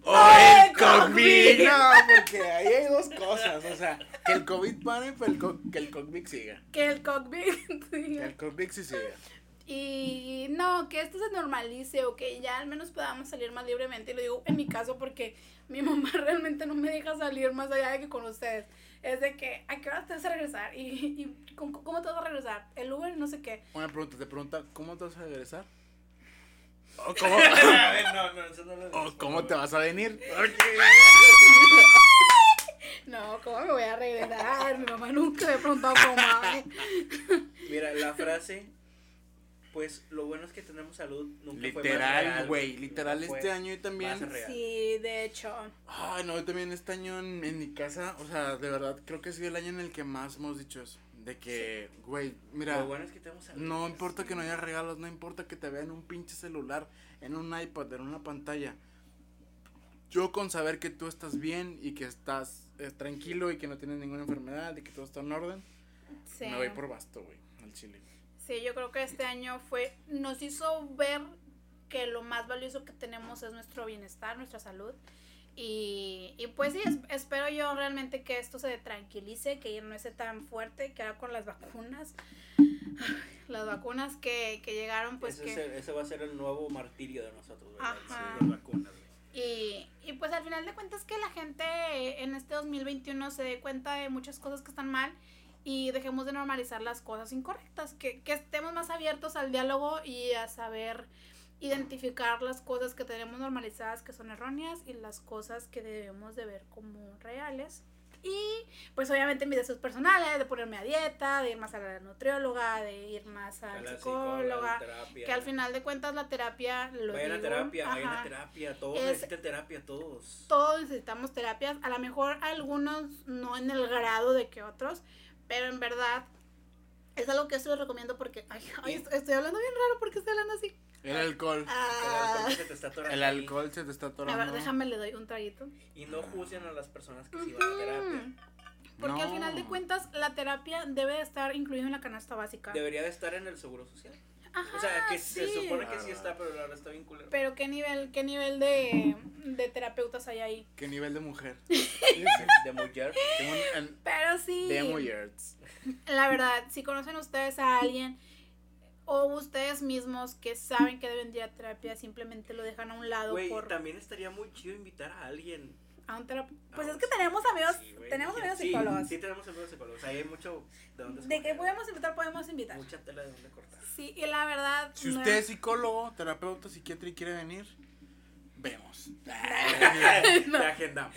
o ¡Ay, el COVID? No, porque ahí hay dos cosas. O sea, que el COVID pare, pero el co- que el COVID siga. Que el COVID Que siga. el COVID sí siga. Y no, que esto se normalice o que ya al menos podamos salir más libremente. Y lo digo en mi caso porque mi mamá realmente no me deja salir más allá de que con ustedes. Es de que, ¿a qué hora te vas a regresar? ¿Y, y con- cómo te vas a regresar? El Uber, no sé qué. Una pregunta, te pregunta, ¿cómo te vas a regresar? ¿O cómo, A ver, no, no, eso no lo o cómo te vas a venir? No, ¿cómo me voy a regresar? Mi mamá nunca me ha preguntado cómo. Mira, la frase, pues lo bueno es que tenemos salud. Nunca Literal, güey, literal No este año yo también. Sí, de hecho. Ay, no, yo también este año en, en mi casa, o sea, de verdad, creo que ha sido el año en el que más hemos dicho eso. De que, güey, mira, Lo bueno es que tenemos salud. no importa que no haya regalos, no importa que te vean un pinche celular, en un iPad, en una pantalla. Yo con saber que tú estás bien y que estás eh, tranquilo y que no tienes ninguna enfermedad y que todo está en orden, Sí. me voy por basto, güey, al chile. Sí, yo creo que este año fue, nos hizo ver que lo más valioso que tenemos es nuestro bienestar, nuestra salud. Y, y pues sí, es- espero yo realmente que esto se tranquilice, que ya no esté tan fuerte, que ahora con las vacunas, las vacunas que, que llegaron, pues ese, que... es el- ese va a ser el nuevo martirio de nosotros, ¿verdad? Ajá. Sí, las vacunas, güey. Y, y pues al final de cuentas que la gente en este 2021 se dé cuenta de muchas cosas que están mal y dejemos de normalizar las cosas incorrectas, que, que estemos más abiertos al diálogo y a saber identificar las cosas que tenemos normalizadas que son erróneas y las cosas que debemos de ver como reales. Y pues obviamente mis deseos personales, de ponerme a dieta, de ir más a la nutrióloga, de ir más A al la psicóloga, terapia. que al final de cuentas la terapia lo Vayan a digo, terapia, vayan a terapia, todos Es- necesitan terapia, todos. todos necesitamos terapias, a lo mejor algunos no en el grado de que otros, pero en verdad es algo que esto les recomiendo porque, ay, ay, estoy hablando bien raro porque estoy hablando así. El alcohol. El Ah, alcohol se te está atorando El alcohol se te está a atorando. ver, déjame le doy un traguito. Y no juzguen a las personas que sí van a terapia. Porque al final de cuentas la terapia debe de estar incluida en la canasta básica. Debería de estar en el seguro social. Ajá, O sea, que se Ah, supone que sí está, pero la verdad está bien culero. Pero qué nivel, qué nivel de, de terapeutas hay ahí. ¿Qué nivel de mujer? De mujer. Pero sí. de mujeres. La verdad, si conocen ustedes a alguien o ustedes mismos que saben que deben ir a terapia, simplemente lo dejan a un lado Güey, por también estaría muy chido invitar a alguien. a un terapeuta. Pues Ah, es que tenemos amigos, Sí, tenemos amigos Sí, psicólogos. Sí, tenemos amigos psicólogos. Ahí hay mucho de dónde De que podemos invitar, podemos invitar. Mucha tela de dónde cortar. Sí, y la verdad. Si no- usted es psicólogo, terapeuta, psiquiatra y quiere venir, vemos. Te agendamos.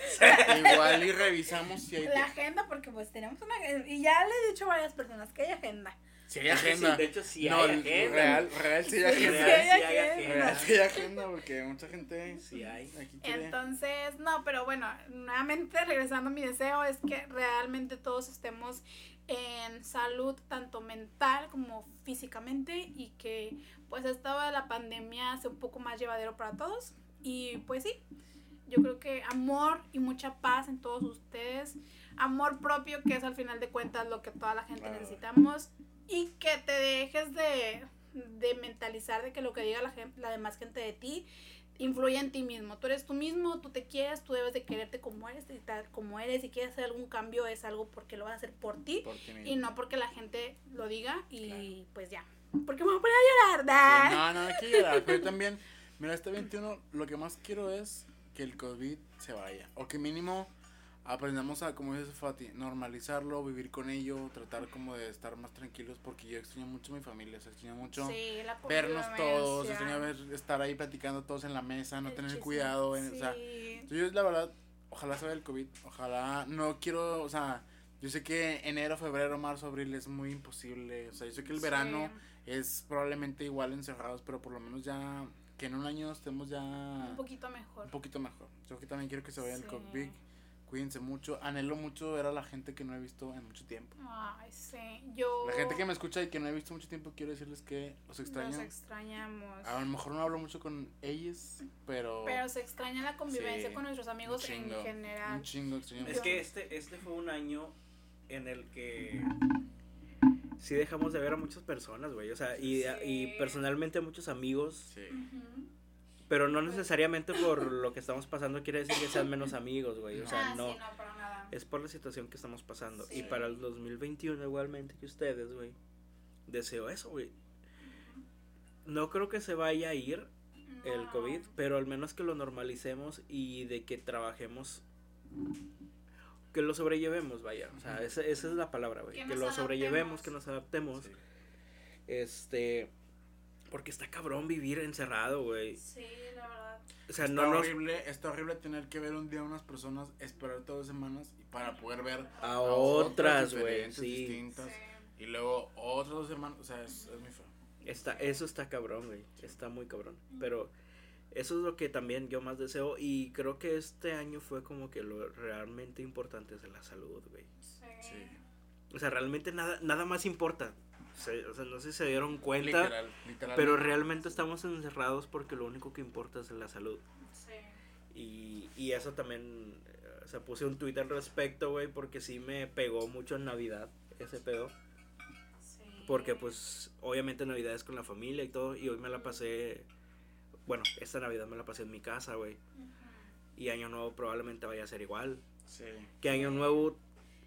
Igual y revisamos si hay, La agenda, porque pues tenemos una. Y ya le he dicho a varias personas que hay agenda. Si hay agenda. Sí, de hecho, sí no, hay agenda. Real, real sí hay agenda. Real, sí hay agenda. Real agenda. sí hay agenda porque mucha gente Sí hay. aquí. Entonces, no, pero bueno, nuevamente regresando a mi deseo es que realmente todos estemos en salud tanto mental como físicamente y que pues esto de la pandemia sea un poco más llevadero para todos y pues sí, yo creo que amor y mucha paz en todos ustedes, amor propio que es al final de cuentas lo que toda la gente necesitamos y que te dejes de, de mentalizar de que lo que diga la, la demás gente de ti influye en ti mismo. Tú eres tú mismo, tú te quieres, tú debes de quererte como eres, y tal como eres. Si quieres hacer algún cambio, es algo porque lo vas a hacer por ti Por y no porque la gente lo diga y pues ya. Porque me voy a poner a llorar. Sí, no, no, hay que llorar. Pero yo también, mira, este 21, lo que más quiero es que el COVID se vaya. O que mínimo aprendamos a, como dice Fati, normalizarlo, vivir con ello, tratar como de estar más tranquilos. Porque yo extraño mucho a mi familia, o sea, extraño mucho Sí, vernos todos, extraño ver, estar ahí platicando todos en la mesa, no El tener chisme. cuidado. En, o sea, Sí. yo la verdad, ojalá se vaya el COVID, ojalá, no quiero, o sea, yo sé que enero, febrero, marzo, abril es muy imposible, o sea, yo sé que el Sí. verano es probablemente igual encerrados, pero por lo menos ya, que en un año estemos ya un poquito mejor. un poquito mejor. Yo que también quiero que se vaya el Sí. COVID, cuídense mucho, anhelo mucho ver a la gente que no he visto en mucho tiempo. Ay, sí. Yo. La gente que me escucha y que no he visto mucho tiempo, quiero decirles que los extraño. Nos extrañamos. A lo mejor no hablo mucho con ellos, pero... Pero se extraña la convivencia Sí, con nuestros amigos en general. Un chingo extraño. Es que este, este fue un año en el que sí dejamos de ver a muchas personas, güey. O sea, y, Sí. y personalmente a muchos amigos. Sí. Pero no necesariamente por lo que estamos pasando quiere decir que sean menos amigos, güey. O sea, ah, no. sí, no, para nada. Es por la situación que estamos pasando. Y Sí. para el 2021 igualmente que ustedes, güey. Deseo eso, güey. No creo que se vaya a ir el No. COVID, pero al menos que lo normalicemos y de que trabajemos, que lo sobrellevemos, vaya. O sea, esa, esa es la palabra, güey. Que Que, lo sobrellevemos, que nos adaptemos. Sí. Este, porque está cabrón vivir encerrado, güey. Sí, la verdad. O sea, Está no nos... horrible, está horrible tener que ver un día a unas personas, esperar todas las semanas y para poder ver A otras, güey, diferentes, sí. distintas. Sí. Y luego otras dos semanas, o sea, es, es muy feo. Está, eso está cabrón, güey. Está muy cabrón. Pero eso es lo que también yo más deseo. Y creo que este año fue como que lo realmente importante es la salud, güey. Sí. Sí. O sea, realmente nada, nada más importa. Se- o sea, no sé si se dieron cuenta. Literal, literal. Pero realmente estamos encerrados porque lo único que importa es la salud. Sí. Y, y eso también, eh, o sea, puse un tweet al respecto, güey, porque sí me pegó mucho en Navidad ese pedo. Sí. Porque pues obviamente Navidad es con la familia y todo. Y hoy me la pasé, bueno, esta Navidad me la pasé en mi casa, güey. Y Año Nuevo probablemente vaya a ser igual. Sí. Que Año Nuevo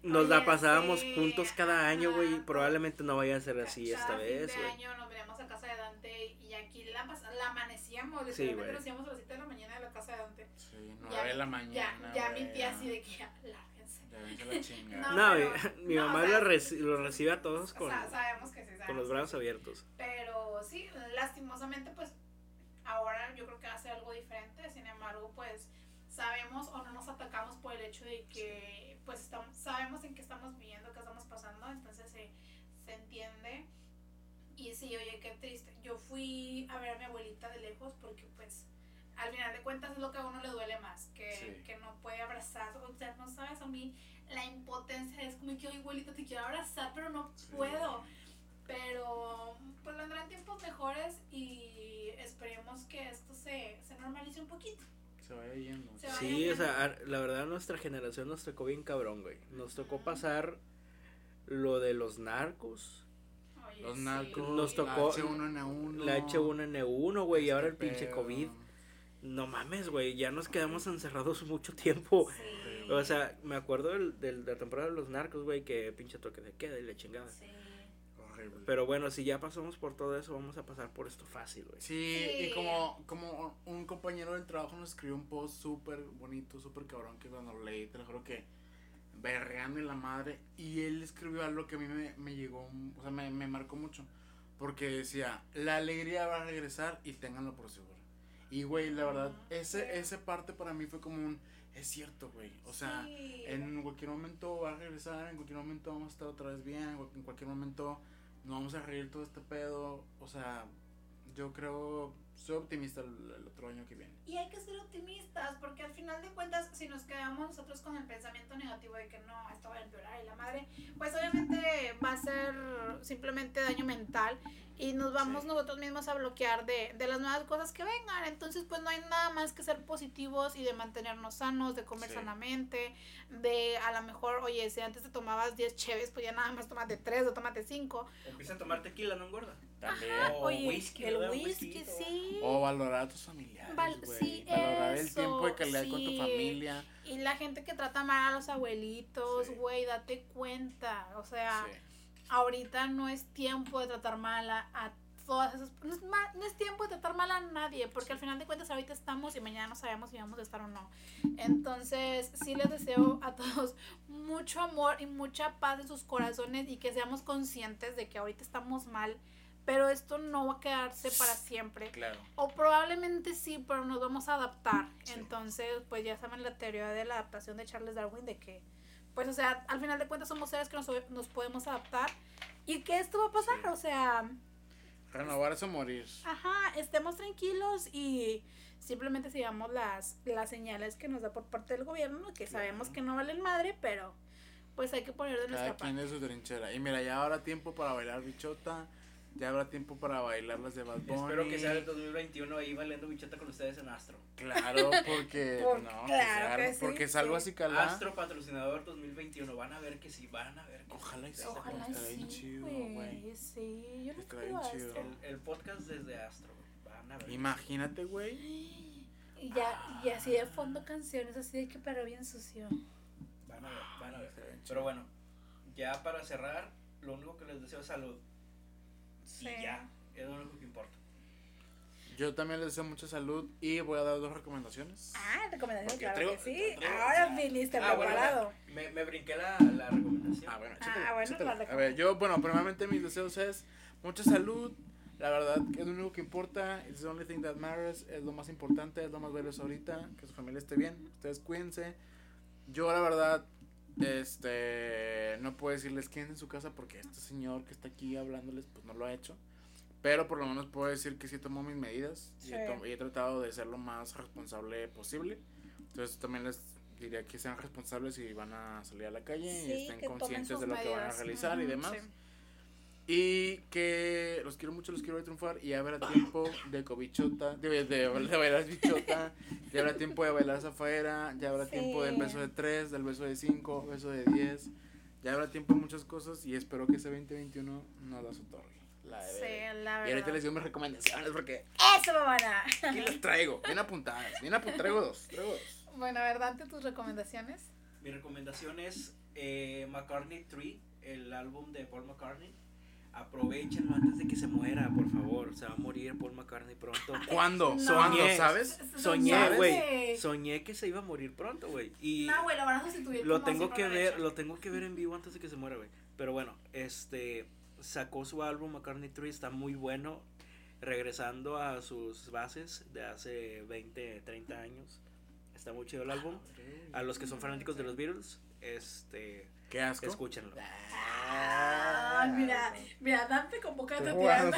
nos Oye, la pasábamos sí, juntos cada año, güey. ajá. Probablemente no vaya a ser así Cada esta vez, güey. año nos veníamos a casa de Dante y aquí la, pas- la amanecíamos, Sí, literalmente güey. nos íbamos a las 7 de la mañana de la casa de Dante. Sí, Ya- 9 de la Ya, mañana. ya mi güey, tía ya. así de que ya, lárguense. Ya la chinga. No, No, pero- mi, mi no, mamá o sea, lo, reci- lo recibe a todos con, O sea, sabemos que sí, sabemos con los brazos sí. abiertos. Pero sí, lastimosamente, pues ahora yo creo que va a ser algo diferente. Sin embargo, pues sabemos o no nos atacamos por el hecho de que, pues estamos, sabemos en qué estamos viviendo, qué estamos pasando, entonces se, se entiende. Y sí, oye, qué triste. Yo fui a ver a mi abuelita de lejos porque, pues, al final de cuentas es lo que a uno le duele más, que, Sí. que no puede abrazar. O sea, no sabes, a mí la impotencia es como que, "Ay, abuelita, te quiero abrazar, pero no Sí. puedo. Pero pues vendrán tiempos mejores y esperemos que esto se, se normalice un poquito. Se vaya yendo. Se vaya Sí, o sea, a- la verdad nuestra generación nos tocó bien cabrón, güey. Nos tocó pasar lo de los narcos, Oye, Los sí. narcos, Nos tocó la H1N1. la H1N1, güey, y ahora el este pinche pedo. COVID. No mames, güey, ya nos quedamos encerrados mucho tiempo. Sí. O sea, me acuerdo del, del- de la temporada de los narcos, güey, que pinche toque de queda y la chingada. Sí. Horrible. Pero bueno, si ya pasamos por todo eso, vamos a pasar por esto fácil, güey. Sí, Sí. y como, como un compañero del trabajo nos escribió un post súper bonito, súper cabrón, que cuando lo leí, te lo juro que berreando en la madre, y él escribió algo que a mí me, me llegó, o sea, me, me marcó mucho, porque decía, la alegría va a regresar y ténganlo por seguro. Y, güey, la verdad, Ujú, ese, sí. esa parte para mí fue como un, es cierto, güey, o sea, Sí. en cualquier momento va a regresar, en cualquier momento vamos a estar otra vez bien, en cualquier momento nos vamos a reír todo este pedo. O sea, yo creo, soy optimista el, el otro año que viene. Y hay que ser optimistas, porque al final de cuentas, si nos quedamos nosotros con el pensamiento negativo de que no, esto va a empeorar y la madre, pues obviamente va a ser simplemente daño mental y nos vamos Sí. nosotros mismos a bloquear de, de las nuevas cosas que vengan. Entonces, pues no hay nada más que ser positivos y de mantenernos sanos, de comer Sí. sanamente, de a lo mejor, oye, si antes te tomabas 10 cheves, pues ya nada más tómate 3 o tómate 5. Empieza a tomar tequila, no engorda. También. O Oye, whisky, el whisky, sí. Sí. O valorar a tus familiares, Val- güey. sí, valorar el eso, tiempo de calidad con tu sí. familia. Y la gente que trata mal a los abuelitos, Sí. güey, date cuenta. O sea, Sí. ahorita no es tiempo de tratar mal a, a todas esas. No es, ma- no es tiempo de tratar mal a nadie, porque al final de cuentas ahorita estamos y mañana no sabemos si vamos a estar o no. Entonces, sí les deseo a todos mucho amor y mucha paz en sus corazones y que seamos conscientes de que ahorita estamos mal, pero esto no va a quedarse para siempre. Claro. O probablemente sí, pero nos vamos a adaptar. Sí. Entonces, pues ya saben la teoría de la adaptación de Charles Darwin, de que, pues, o sea, al final de cuentas somos seres que nos, nos podemos adaptar y que esto va a pasar. Sí. O sea, Renovarse o morir. ajá, estemos tranquilos y simplemente sigamos las, las señales que nos da por parte del gobierno, que Claro. sabemos que no valen madre, pero pues hay que poner de Cada nuestra quien parte. de su trinchera. Y mira, ya habrá tiempo para bailar bichota. Ya habrá tiempo para bailar las de Bad Bunny. Espero que sea el 2021 ahí bailando bichota con ustedes en Astro. Claro, porque. Por- no, claro que que sea- sí, porque salgo sí. así calá. Astro patrocinador 2021. Van a ver que sí, van a ver que Ojalá y sí. Ojalá y sí, chido, güey. Sí, yo no bien chido. El, el podcast desde Astro. Van a ver. Imagínate, güey. Y ya, y así de fondo canciones, así de que pero bien sucio. Van a ver, van a ver. Pero bueno, ya para cerrar, lo único que les deseo es salud. Sí. Y ya, es lo único que importa. Yo también les deseo mucha salud y voy a dar dos recomendaciones. Ah, recomendación, Porque claro traigo- que sí. traigo- Ahora viniste Ah, bueno, preparado. me, me brinqué la, la recomendación. Ah, bueno, Ah, échatela, bueno, la A ver, yo, bueno, primeramente mis deseos es mucha salud. La verdad que es lo único que importa. It's the only thing that matters. Es lo más importante, es lo más valioso ahorita. Que su familia esté bien. Ustedes cuídense. Yo, la verdad, este, no puedo decirles quédense en su casa porque este señor que está aquí hablándoles, pues no lo ha hecho. Pero por lo menos puedo decir que sí tomo mis medidas y, he, Sí. y he tratado de ser lo más responsable posible. Entonces también les diría que sean responsables y van a salir a la calle y Sí, estén que tomen conscientes de lo que van a realizar y demás. sí. Y que los quiero mucho, los quiero ver triunfar y ya habrá tiempo de cobichota, de, de, de bailar bichota, ya habrá tiempo de bailar afuera, ya habrá tiempo del Sí. beso de tres, del beso de cinco, beso de diez, ya habrá tiempo de muchas cosas y espero que ese 2021 nos las otorgue. La de Sí, la y ahorita verdad. les digo mis recomendaciones porque Eso, mamana. aquí las traigo, bien apuntadas, bien apuntadas, traigo dos, traigo dos. Bueno, a ver, Dante, tus recomendaciones. Mi recomendación es eh, McCartney 3, el álbum de Paul McCartney. Aprovechenlo antes de que se muera, por favor. Se va a morir Paul McCartney pronto. ¿Cuándo? No. ¿Cuándo? Soñé. ¿Sabes? Soñé, ¿Sabes? güey. Soñé que se iba a morir pronto, güey. Y No, güey, lo van a sustituir. lo tengo que ver, hecho. lo tengo que ver en vivo antes de que se muera, güey. Pero bueno, este sacó su álbum McCartney 3, está muy bueno, regresando a sus bases de hace 20, 30 años. Está muy chido el álbum. A los que son fanáticos de los Beatles, este, Qué asco. escúchenlo. Ah, mira, mira, Dante con boca Estoy de jugando,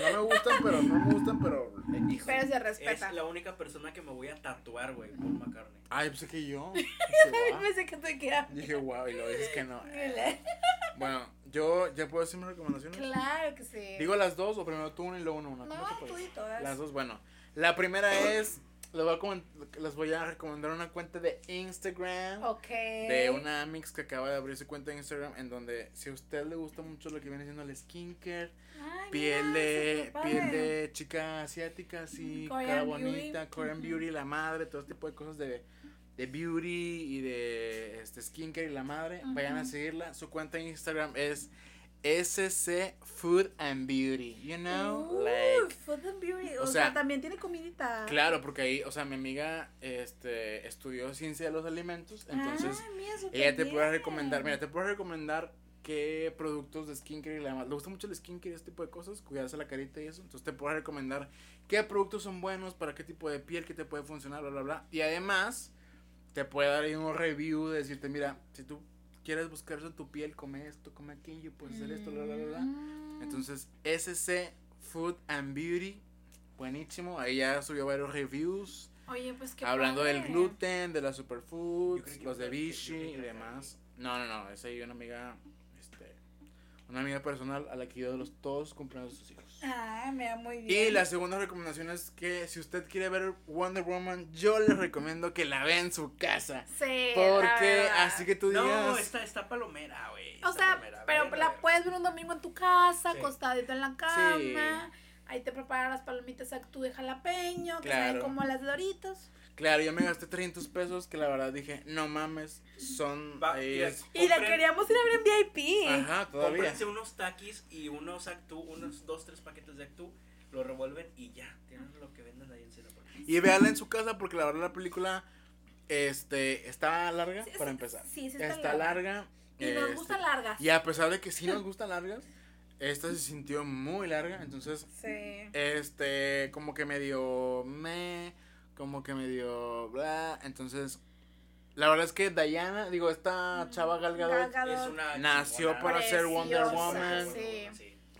no me gustan, pero no me gustan, pero X. Pero se Es la única persona que me voy a tatuar, güey, Paul McCartney. Ay, pensé que yo. Pensé que te queda. Dije, wow, y lo dices que no. Bueno, yo ya puedo decir mis recomendaciones. Claro que sí. Digo las dos o primero tú una y luego una. una. ¿Cómo no, tú y todas. Las dos, bueno. La primera es, les voy a, comen- les voy a recomendar una cuenta de Instagram. Ok. De una mix que acaba de abrir su cuenta de Instagram en donde si a usted le gusta mucho lo que viene siendo el skincare, Ay, piel de piel de chica asiática, así, Korean cara beauty. bonita, Korean beauty, la madre, todo este tipo de cosas de, de beauty y de este skincare y la madre, vayan a seguirla. Su cuenta en Instagram es SC Food and Beauty, you know, Uh, like Food and Beauty. o O, sea, sea, también tiene comidita. Claro, porque ahí, o sea, mi amiga este estudió ciencia de los alimentos, entonces mira, súper ella te puede recomendar, mira, te puede recomendar qué productos de skincare y la demás. Le gusta mucho el skincare y este tipo de cosas, cuidarse la carita y eso. Entonces te puede recomendar qué productos son buenos, para qué tipo de piel, qué te puede funcionar, bla, bla, bla. Y además, te puede dar ahí un review de decirte, mira, si tú quieres buscar eso en tu piel, come esto, come aquello, puedes hacer esto, bla, bla, bla, bla. Mm. Entonces, SC Food and Beauty, buenísimo. Ahí ya subió varios reviews. Oye, pues qué Hablando del padre. gluten, de las Yo superfoods, creí que los de Vichy y demás. No, no, no, esa es una amiga, una amiga personal a la que yo de los todos cumpleaños de sus hijos. Ah, mira, muy bien. Y la segunda recomendación es que si usted quiere ver Wonder Woman, yo le recomiendo que la vea en su casa. Sí, Porque así que tú digas... No, está, está palomera, güey. O sea, palomera, pero a la ver. puedes ver un domingo en tu casa, Sí. acostadito en la cama. Ahí te preparan las palomitas actú de jalapeño, que saben Claro. como las Doritos. Claro, yo me gasté 300 pesos que la verdad dije, no mames, son... Va, ahí mira, es- Y la queríamos ir a ver en VIP. Ajá, todavía. Cómprense unos taquis y unos actú, unos dos, tres paquetes de actú, lo revuelven y ya, tienen lo que venden ahí en Cinepolis. Y véanla en su casa porque la verdad la película este está larga Sí, para sí, empezar. sí, sí está está larga. Y nos este, gustan largas. Y a pesar de que sí nos gustan largas, esta se sintió muy larga, entonces Sí. este como que medio me como que medio bla, entonces la verdad es que Diana, digo, esta chava Gal Gadot, Gal Gadot. Es una Nació chingona. para ser Wonder Woman. sí.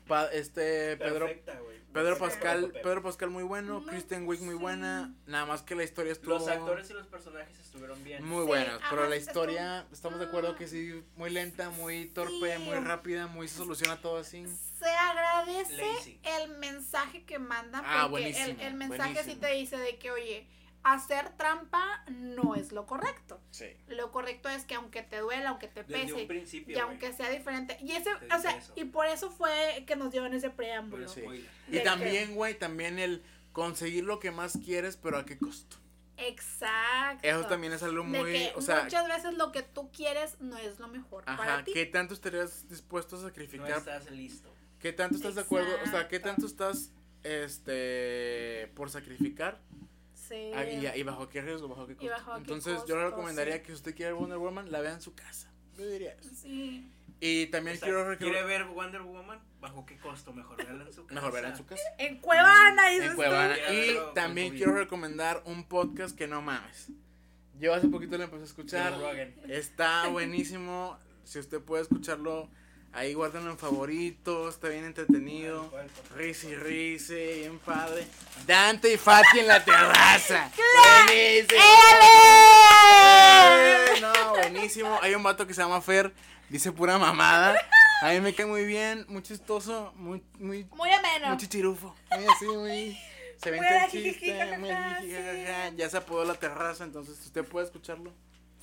pa- este Pedro Perfecta, güey. Pedro. Pascal, Pedro Pascal muy bueno, No, Kristen Wiig muy sí. buena, nada más que la historia estuvo Los actores y los personajes estuvieron bien. muy Sí, buenas, pero la historia, estamos de acuerdo que sí, muy lenta, muy torpe, Sí. muy rápida, muy se soluciona todo así. Se agradece Lazy. el mensaje que mandan Ah, porque el, buenísimo, el mensaje sí te dice de que, oye, hacer trampa no es lo correcto. Sí. Lo correcto es que aunque te duela, aunque te Desde pese, un principio. y aunque sea diferente. Y ese, Te o sea, eso. y por eso fue que nos dio en ese preámbulo. Sí. Y De también, güey, también el conseguir lo que más quieres, pero a qué costo. Exacto. Eso también es algo De muy, que o sea, muchas veces lo que tú quieres no es lo mejor para ajá, ti. ¿qué tanto estarías dispuesto a No sacrificar? estás listo. ¿Qué tanto estás de acuerdo? O sea, ¿qué tanto estás este por sacrificar? Sí. Ah, y, y bajo qué riesgo, bajo qué costo. bajo qué Entonces, yo le costo, recomendaría sí. que si usted quiere ver Wonder Woman, la vea en su casa. Yo diría eso. Sí. Y también O sea, quiero ¿Quiere recomendar ver Wonder Woman? ¿Bajo qué costo? Mejor verla en su casa. mejor verla en su casa. En Cuevana, En. Cuevana. Y también quiero recomendar un podcast que no mames. Yo hace poquito lo empecé a escuchar. Está buenísimo. Si usted puede escucharlo, ahí guárdenlo en favoritos. Está bien entretenido. Risi, risi, bien padre. Dante y Fati en la terraza. Buenísimo. Eh, No, buenísimo. Hay un vato que se llama Fer. Dice pura mamada. A mí me cae muy bien, muy chistoso, muy, muy Muy ameno. muy chichirufo. Muy así, muy. Se jiji, chiste, muy. Ya se apodó la terraza, entonces usted puede escucharlo,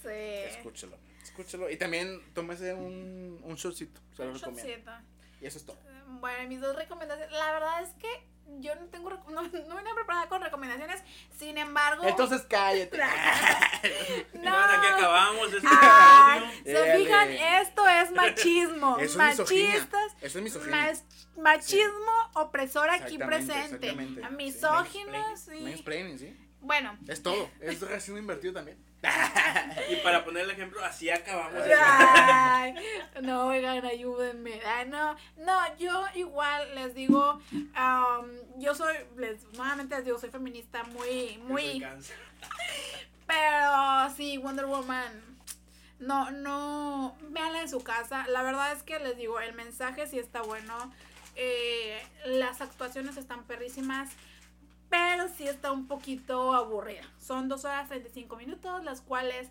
Sí. escúchelo. Escúchelo. Y también tómese un, un shotcito. Se lo Un recomiendo. shotcito. Y eso es todo. Bueno, mis dos recomendaciones. La verdad es que yo no tengo. No, no venía preparada con recomendaciones. Sin embargo. Entonces cállate. no. Aquí acabamos este se fijan, esto es machismo. Eso es misoginia. Machistas. Eso es misoginia. Mas- machismo opresor aquí Exactamente, presente. exactamente. Misógino, sí. Bueno. Es todo. Es racismo invertido también. Y para poner el ejemplo, así acabamos. Ay, no, oigan, ayúdenme. Ay, no, no, yo igual les digo, am, yo soy, les, nuevamente les digo, soy feminista muy, Yo soy muy, pero sí, Wonder Woman, no, no, véanla en su casa. La verdad es que les digo, el mensaje sí está bueno, eh, las actuaciones están perrísimas. Pero sí está un poquito aburrida. Son dos horas 35 minutos, las cuales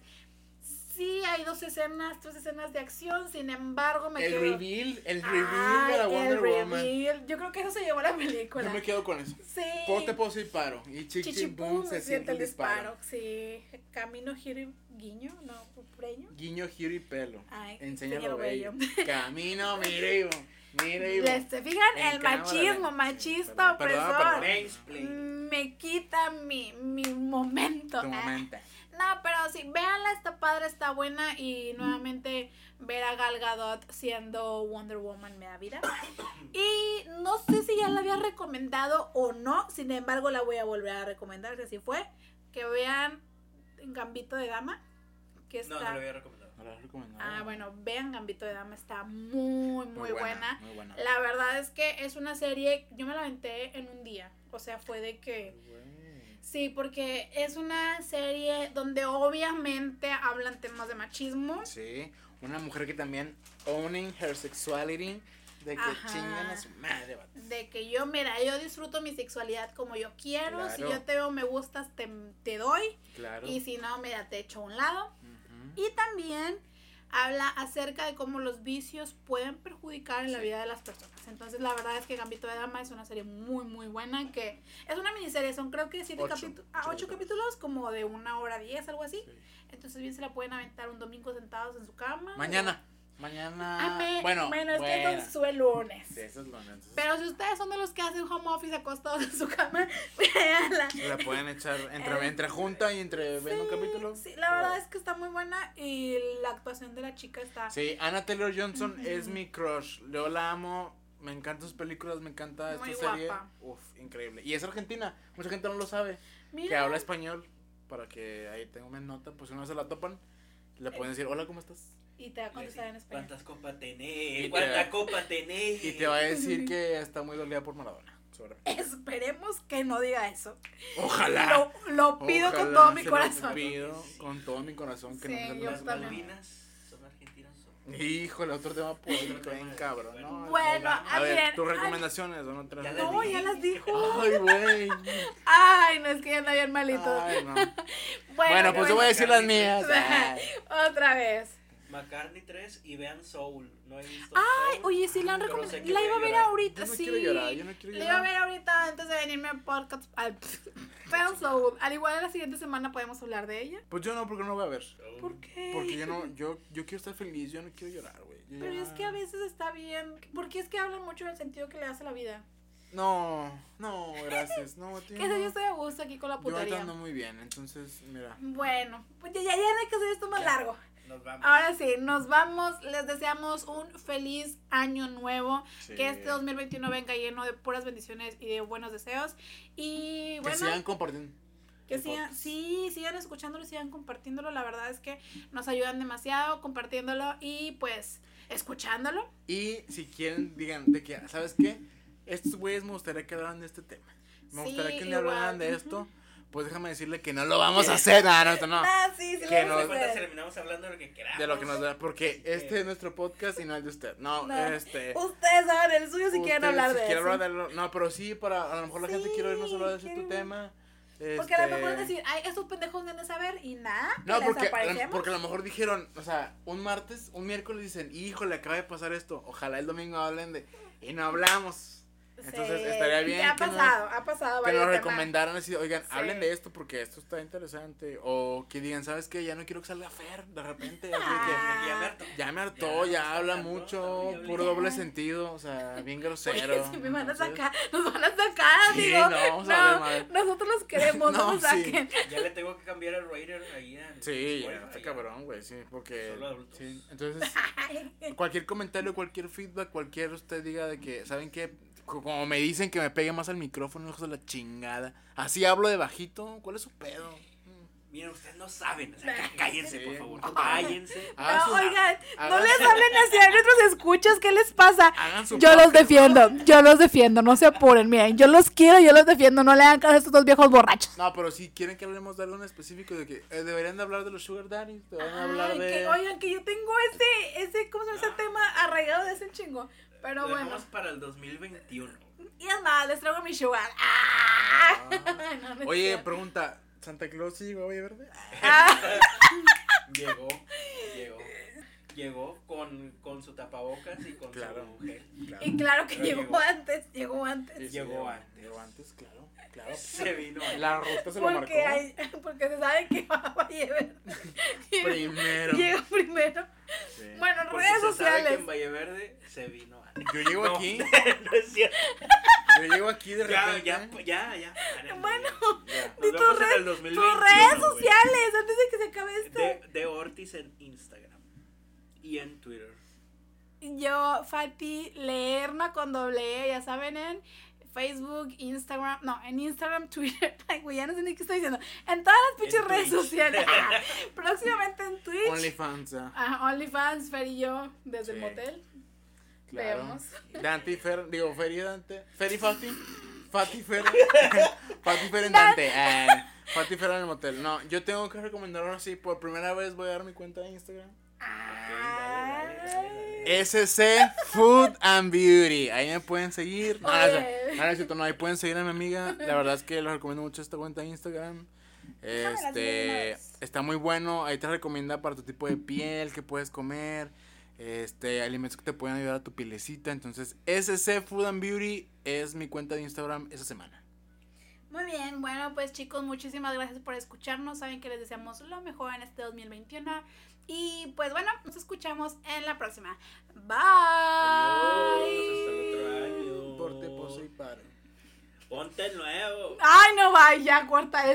sí hay dos escenas, tres escenas de acción. Sin embargo, me El quedo. reveal, el reveal Ay, de la el Wonder Woman. reveal. Yo creo que eso se llevó la película. Yo me quedo con eso. Sí. Pote, pose y paro. Y chichi, Chichipum boom, se siente el disparo. Sí. Camino, giro y guiño. No, preño. Guiño, giro y pelo. Ay, Enséñalo enséñalo bello. Camino, mire y mire Les, ¿Se fijan? El machismo, machista, Perdón, opresor. perdón. Me quita mi, mi momento. Tu momento. No, pero sí, véanla, está padre, está buena y nuevamente ver a Gal Gadot siendo Wonder Woman me da vida. Y no sé si ya la había recomendado o no, sin embargo la voy a volver a recomendar, que así fue, que vean Gambito de Dama, que está... No, no lo había recomendado. No la recomiendo. Ah, bueno, vean Gambito de Dama, está muy, muy, buena. Muy buena. La verdad es que es una serie, yo me la aventé en un día, o sea, fue de que... Sí, porque es una serie donde obviamente hablan temas de machismo. Sí, una mujer que también owning her sexuality, de que Ajá. chingan a su madre. De que yo, mira, yo disfruto mi sexualidad como yo quiero. Si yo te veo me gustas, te, te doy. Claro. Y si no, mira, te echo a un lado. Y también habla acerca de cómo los vicios pueden perjudicar en la vida de las personas. Entonces, la verdad es que Gambito de Dama es una serie muy, muy buena. Que es una miniserie, son creo que siete Ocho. capítulos, ah, Ocho capítulos. capítulos, como de una hora diez, algo así. Sí. Entonces, bien se la pueden aventar un domingo sentados en su cama. Mañana. Mañana. Amé- bueno, bueno, es bueno. que eso el lunes. Sí, eso es lunes. entonces Pero si ustedes son de los que hacen home office acostados en su cama, véanla. La pueden echar entre, entre junta y entre viendo un capítulo. Sí, la verdad es que está muy buena y la actuación de la chica está. Sí, Anna Taylor Johnson es mi crush. Yo la amo. Me encantan sus películas, me encanta esta Muy serie. guapa. Uf, increíble. Y es argentina. Mucha gente no lo sabe. Que Mira, habla español. Para que ahí tenga una nota. Pues si no se la topan, le pueden decir: Hola, ¿cómo estás? Y te va a contestar en español. ¿Cuántas copas tenés? te- ¿Cuántas copas tenés? Y te va a decir que está muy dolida por Maradona. Esperemos que no diga eso. Ojalá. Lo, lo pido con todo mi se lo corazón. pido con todo mi corazón que Sí, no me yo Las. Malvinas son argentinas. Híjole, otro tema político, bien cabrón. ¿no? Bueno, vamos. a ver, miren, tus ay, recomendaciones, ¿o no? te las- Ya No, ya las dijo. Ay, güey. Ay, no es que ya anda bien malito. Ay, no. Bueno, Bueno, pues yo voy a decir las mías. Ay. Otra vez. McCartney 3 y vean Soul. No he visto Ay, Soul, oye, sí la han recomendado. La iba a ver llorar. ahorita, Yo no sí. quiero llorar, yo no quiero La iba a ver ahorita antes de venirme al podcast. Al Fan Soul. Al igual la siguiente semana podemos hablar de ella. Pues yo no, porque no la voy a ver. ¿Por qué? Porque yo no, yo, yo quiero estar feliz, yo no quiero llorar, güey. Yo Pero ya- es que a veces está bien. Porque es que hablan mucho del sentido que le a la vida. No, no, gracias. No, tío. Que no. yo estoy a gusto aquí con la Yo putería. ando muy bien, entonces, mira. Bueno, pues ya, ya, ya no hay que hacer esto más Ya. largo. Nos vamos. Ahora sí, nos vamos. Les deseamos un feliz año nuevo. Sí. Que este 2021 venga lleno de puras bendiciones y de buenos deseos. Y Que bueno, sigan compartiendo. que sigan, sí, sigan escuchándolo, sigan compartiéndolo. La verdad es que nos ayudan demasiado compartiéndolo y pues escuchándolo. Y si quieren, digan de que, ¿sabes qué? Estos güeyes me gustaría que hablaran de este tema. Me Sí, gustaría que le igual, hablaran de esto. Pues déjame decirle que no lo vamos a hacer. No, no, no. Ah, sí, sí, Que lo no- vamos a ¿De cuántas hacer. terminamos hablando de lo que queramos? De lo que nos da. Porque este es nuestro podcast y no el de usted. No, No. este. Ustedes hagan el suyo si quieren hablar si de quieren eso. hablar de lo- No, pero sí, para. A lo mejor la gente quiere oírnos hablar de ese tu quieren- tema. Porque a lo este, mejor decir, ay, estos pendejos deben de saber y nada. No, porque, porque a lo mejor dijeron, o sea, un martes, un miércoles dicen, híjole, acaba de pasar esto, ojalá el domingo hablen de, y no hablamos. Entonces Sí, estaría bien Ya ha que nos- pasado, ha pasado Que nos recomendaran así, oigan, Sí. hablen de esto porque esto está interesante. O que digan, ¿sabes qué? Ya no quiero que salga Fer, de repente. así Ah. Ya me harto. que ya me hartó, Ya, habla hablando, mucho, puro doble sentido, o sea, bien Oye, grosero. si me van a sacar, nos van a sacar, Sí, digo. no, vamos a valer madre. nosotros los queremos, no, No, nos saquen. Ya le tengo que cambiar el Raider ahí en Sí, ya, está cabrón, güey, sí, porque... Solo adultos. Sí, entonces... cualquier comentario, cualquier feedback, cualquier usted diga de que, ¿saben qué? Co- Como me dicen que me pegue más al micrófono, hijos de la chingada. Así hablo de bajito, ¿cuál es su pedo? Miren, ustedes no saben. O sea, cállense, por favor. Cállense. Hagan No, su- oigan, no les hablen así a nuestros escuchas, ¿qué les pasa? Hagan su Yo los defiendo, yo los defiendo, no se apuren, miren, yo los quiero, yo los defiendo, no le hagan caso a estos dos viejos borrachos. No, pero si quieren que hablemos de algo en específico, de que eh, deberían de hablar de los sugar daddies, deberían hablar Ay, de... que, oigan, que yo tengo ese, ese, ¿cómo se llama ese tema arraigado de ese chingo? Pero Lo bueno, dejamos para el 2021. y es más, les traigo mi sugar. ¡Ah! No es Oye, pregunta, ¿Santa Claus sí llegó a Valle Verde? Ah, Llegó, llegó. Llegó con, con su tapabocas y con Claro. su gel. y claro que llegó, llegó. antes, llegó antes. Sí, sí, Llegó antes. Llegó antes, claro, claro. Se vino. La ruta se lo marcó. Porque, hay, porque se sabe que va a llevar. Primero. Llegó primero. Sí. Bueno, en Porque redes se sabe que sociales. en Valle Verde se vino. Yo llego No, aquí, no es cierto. yo llego aquí de Ya, repente. ya, ya, ya. Bueno, Ya. Nos Di vemos tus en red- el tus 2021. redes sociales, antes de que se acabe esto. De, de Ortiz en Instagram. Y en Twitter. Yo, Fati Leerna con doble E, ya saben, en Facebook, Instagram, no, en Instagram, Twitter, ay, güey, ya no sé ni qué estoy diciendo, en todas las pinches redes Twitch. sociales, próximamente en Twitch, OnlyFans. Ah, OnlyFans, Fer y yo, desde el motel, Claro. Vemos. Dante y Fer, digo, Fer y Dante. Fer y Fati. Fati Fer. Fati Fer en Dante. Eh, Fati Fer en el motel. No, yo tengo que recomendar ahora sí, por primera vez voy a dar mi cuenta de Instagram. SC Food and Beauty. Ahí me pueden seguir. No, no, no, ahí pueden seguir a mi amiga. La verdad es que les recomiendo mucho esta cuenta de Instagram. Este, está muy bueno. Ahí te recomienda para tu tipo de piel que puedes comer. Este, alimentos que te pueden ayudar a tu pielecita. Entonces, SC Food and Beauty es mi cuenta de Instagram esa semana. Muy bien, bueno, pues chicos, muchísimas gracias por escucharnos. Saben que les deseamos lo mejor en este 2021. Y pues bueno, nos escuchamos en la próxima. Bye. Adiós, hasta el otro año. Porte, pose y pare. Ponte nuevo. Ay, no vaya, corta eso.